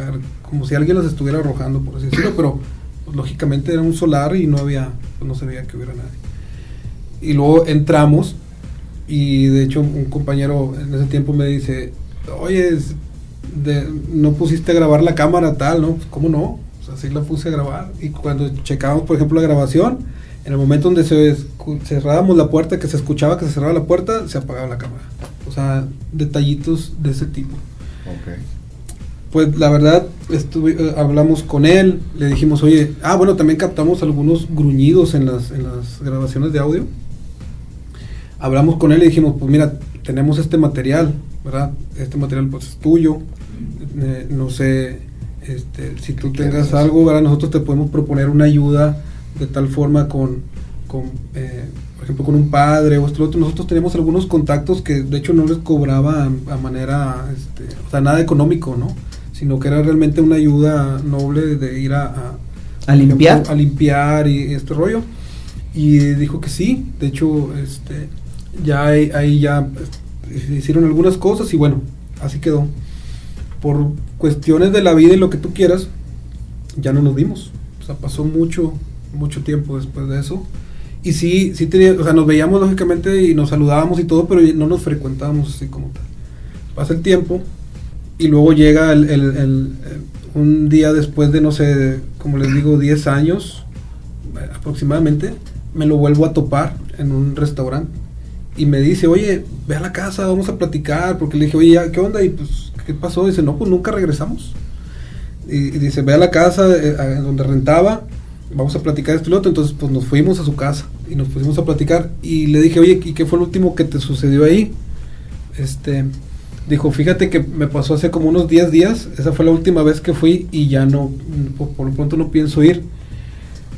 como si alguien las estuviera arrojando, por así decirlo, pero pues, lógicamente era un solar y no había, pues, no se veía que hubiera nadie. Y luego entramos y de hecho un compañero en ese tiempo me dice, oye, no pusiste a grabar la cámara tal, ¿no? Pues, ¿Cómo no? O sea, sí la puse a grabar. Y cuando checábamos, por ejemplo, la grabación, en el momento donde se cerrábamos la puerta, que se escuchaba que se cerraba la puerta, se apagaba la cámara. O sea, detallitos de ese tipo. Pues la verdad, estuve, eh, hablamos con él, le dijimos, oye, ah, bueno, también captamos algunos gruñidos en las, en las grabaciones de audio. Hablamos con él y dijimos, pues mira, tenemos este material, ¿verdad? Este material pues es tuyo. Eh, no sé, este, si tú tengas algo, ¿verdad? Nosotros te podemos proponer una ayuda de tal forma con, con eh, por ejemplo, con un padre o esto otro. Nosotros tenemos algunos contactos que de hecho no les cobraba a, manera, este, o sea, nada económico, ¿no? Sino que era realmente una ayuda noble de ir a... A, limpiar. a limpiar y este rollo. Y dijo que sí, de hecho, este, ya ahí, ya este, hicieron algunas cosas y bueno, así quedó. Por cuestiones de la vida y lo que tú quieras, ya no nos vimos. O sea, pasó mucho, mucho tiempo después de eso. Y sí, sí tenía, o sea, nos veíamos lógicamente y nos saludábamos y todo, pero no nos frecuentábamos así como tal. Pasa el tiempo y luego llega el, el, un día después de, no sé, como les digo, 10 años aproximadamente, me lo vuelvo a topar en un restaurante y me dice, oye, ve a la casa, vamos a platicar, porque le dije, oye, ¿qué onda? Y pues, ¿qué pasó? Dice, no, pues nunca regresamos. Y, dice, ve a la casa eh, donde rentaba vamos a platicar esto y lo otro. Entonces, pues nos fuimos a su casa y nos pusimos a platicar. Y le dije, oye, ¿y qué fue lo último que te sucedió ahí? Este, dijo, fíjate que me pasó hace como unos 10 días. Esa fue la última vez que fui y ya no, por, lo pronto no pienso ir.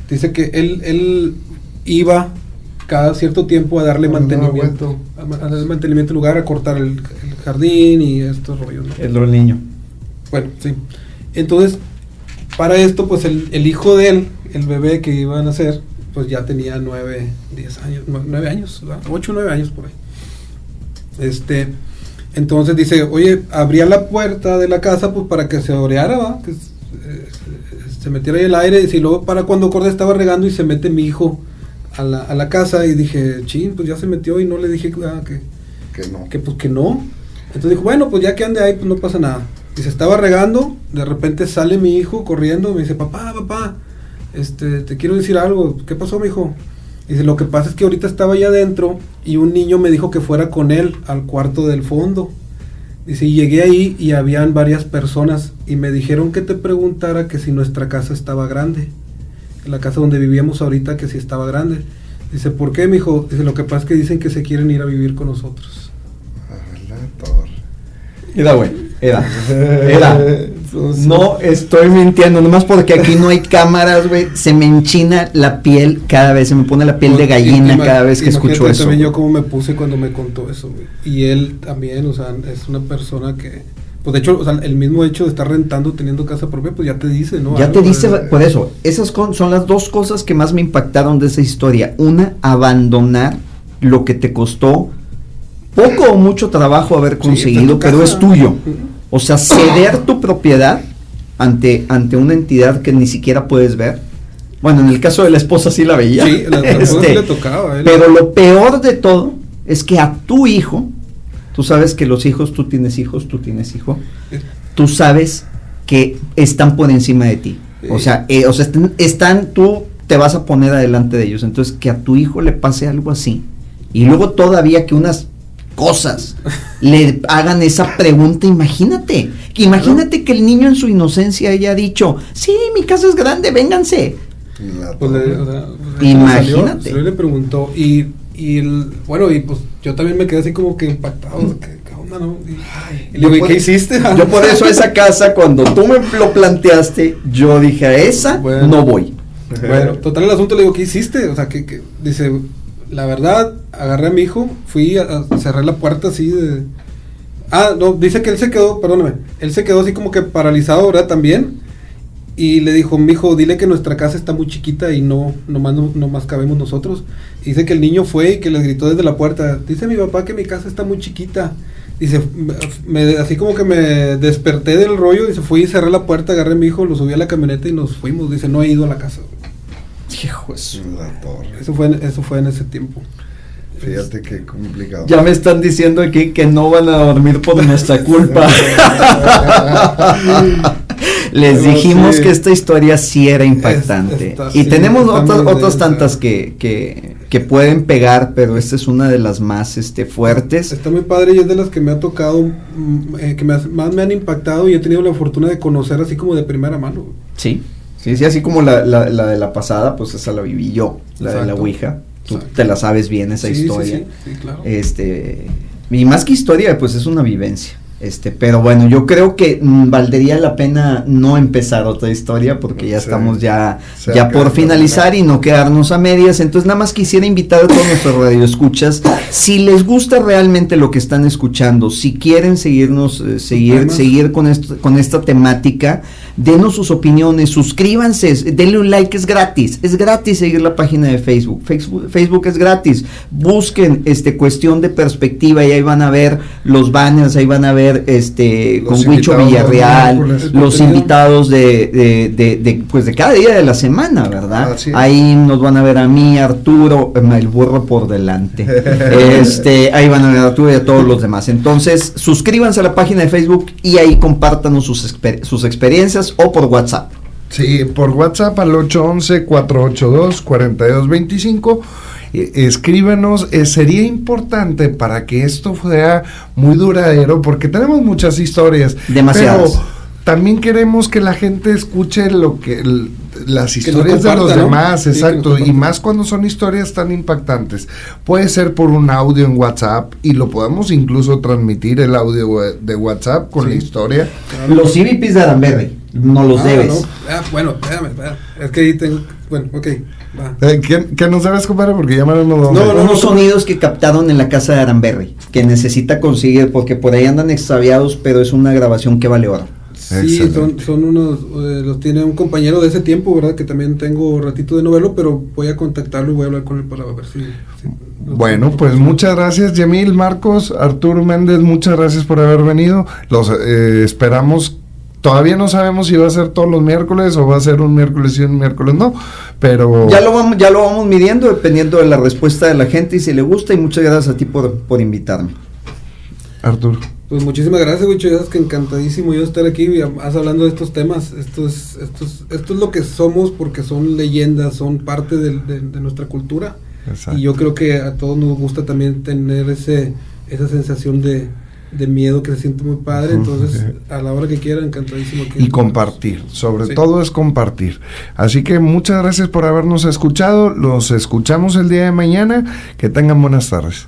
Dice que él, él iba cada cierto tiempo a darle mantenimiento, a, darle mantenimiento al lugar, a cortar el, jardín y estos rollos. El niño. Bueno, sí. Entonces, para esto, pues el, el hijo de él, el bebé que iban a hacer, pues ya tenía nueve, diez años, nueve años, ocho, nueve años por ahí. Este, entonces dice, oye, abría la puerta de la casa pues para que se oreara, que se metiera ahí el aire, y luego para cuando acordé estaba regando y se mete mi hijo a la, a la casa y dije, chin, pues ya se metió y no le dije ah, que, que no. Que pues que no. Entonces dijo, bueno, pues ya que ande ahí, pues no pasa nada. Y se estaba regando, de repente sale mi hijo corriendo, me dice, papá, papá, este, te quiero decir algo, ¿qué pasó, mi hijo? Dice, lo que pasa es que ahorita estaba allá adentro y un niño me dijo que fuera con él al cuarto del fondo. Dice, y llegué ahí y habían varias personas y me dijeron que te preguntara que si nuestra casa estaba grande. La casa donde vivíamos ahorita que si estaba grande. Dice, ¿por qué, mi hijo? Dice, lo que pasa es que dicen que se quieren ir a vivir con nosotros. Era, güey. Era. Era. No estoy mintiendo, nomás porque aquí no hay cámaras, güey. Se me enchina la piel cada vez, se me pone la piel de gallina cada vez que escucho eso. también yo como me puse cuando me contó eso, güey. Y él también, o sea, es una persona que pues de hecho, o sea, el mismo hecho de estar rentando teniendo casa propia, pues ya te dice, ¿no? Ya te dice, por eso, esas son las dos cosas que más me impactaron de esa historia. Una, abandonar lo que te costó poco o mucho trabajo haber conseguido, pero es tuyo. O sea, ceder tu propiedad ante, ante una entidad que ni siquiera puedes ver. Bueno, en el caso de la esposa sí la veía. Sí, la, este, le tocaba. Pero lo peor de todo es que a tu hijo Tú sabes que los hijos, tú tienes hijos, tú tienes hijo. Tú sabes que están por encima de ti. O sea, eh, o sea están, tú te vas a poner adelante de ellos. Entonces, que a tu hijo le pase algo así. Y luego todavía que unas cosas le hagan esa pregunta, imagínate. Imagínate que el niño en su inocencia haya dicho, sí, mi casa es grande, vénganse. Pues imagínate. le preguntó, y y el, bueno, y pues yo también me quedé así como que impactado. ¿Qué, qué onda, no? Y, le digo, ¿qué hiciste? Yo por eso esa casa, cuando tú me lo planteaste, yo dije, a esa no voy. Bueno, total el asunto le digo, ¿qué hiciste? O sea, que, que dice, la verdad, agarré a mi hijo, fui a, cerrar la puerta así de... Ah, no, dice que él se quedó, perdóname, él se quedó así como que paralizado, ¿verdad? También y le dijo, mi hijo, dile que nuestra casa está muy chiquita y no, nomás, no, más cabemos nosotros. dice que el niño fue y que le gritó desde la puerta, dice mi papá que mi casa está muy chiquita. Dice, me, así como que me desperté del rollo, y se fui y cerré la puerta, agarré a mi hijo, lo subí a la camioneta y nos fuimos. Dice, no he ido a la casa. Hijo eso. Eso fue, eso fue en ese tiempo. Fíjate qué complicado. Ya me están diciendo aquí que no van a dormir por nuestra culpa. Les dijimos que esta historia sí era impactante. y tenemos otras, otras tantas que, que, pueden pegar, pero esta es una de las más este, fuertes. Está muy padre y es de las que me ha tocado, mm, eh, que más me han impactado y he tenido la fortuna de conocer así como de primera mano. Sí, sí, sí, así como la, la, de la pasada, pues esa la viví yo, la de la Ouija. Tú te la sabes bien esa historia. Sí, claro. Este, y más que historia, pues es una vivencia. Este, pero bueno, yo creo que mm, valdría la pena no empezar otra historia porque ya estamos ya, ya por finalizar y no quedarnos a medias. Entonces nada más quisiera invitar a todos nuestros radioescuchas, si les gusta realmente lo que están escuchando, si quieren seguirnos, eh, seguir, seguir con esto, con esta temática, denos sus opiniones, suscríbanse, denle un like, es gratis, es gratis seguir la página de Facebook. Facebook, Facebook es gratis. Busquen este cuestión de perspectiva y ahí van a ver los banners, ahí van a ver este con Huicho Villarreal, los invitados de, de, pues de cada día de la semana, ¿verdad? Ahí nos van a ver a mí, Arturo, el burro por delante. este, ahí van a ver a Arturo y a todos los demás. Entonces, suscríbanse a la página de Facebook y ahí compártanos sus, sus experiencias o por WhatsApp. Sí, por WhatsApp al 811-482-4225 escríbenos. Eh, sería importante para que esto sea muy duradero, porque tenemos muchas historias. Demasiadas. Pero también queremos que la gente escuche lo que las historias de los demás, exacto, y más cuando son historias tan impactantes. Puede ser por un audio en WhatsApp y lo podemos incluso transmitir el audio de WhatsApp con la historia. Los CVPs de Adamberry, no los ah, debes. Ah, bueno, espérame, espérame, es que ahí tengo, bueno, ok. Eh, ¿qué, no sabes, compadre? Porque ya me no, no, no, unos sonidos que captaron en la casa de Aramberry, que necesita conseguir, porque por ahí andan extraviados, pero es una grabación que vale oro. Sí, son, son unos, eh, los tiene un compañero de ese tiempo, ¿verdad? Que también tengo ratito de novelo, pero voy a contactarlo y voy a hablar con él para ver si... bueno, pues muchas gracias, Yemil, Marcos, Arturo Méndez, muchas gracias por haber venido. Los eh, esperamos Todavía no sabemos si va a ser todos los miércoles o va a ser un miércoles y un miércoles no, pero... Ya lo vamos, ya lo vamos midiendo dependiendo de la respuesta de la gente y si le gusta y muchas gracias a ti por, por invitarme. Arturo. Pues muchísimas gracias, Wicho, ya es que encantadísimo yo estar aquí vas hablando de estos temas. Esto es, esto, es, esto es lo que somos porque son leyendas, son parte de, de nuestra cultura. Exacto. Y yo creo que a todos nos gusta también tener ese, esa sensación de, de miedo que se siente muy padre, entonces a la hora que quieran, encantadísimo. y compartir, sobre todo es compartir. Así que muchas gracias por habernos escuchado, los escuchamos el día de mañana, que tengan buenas tardes.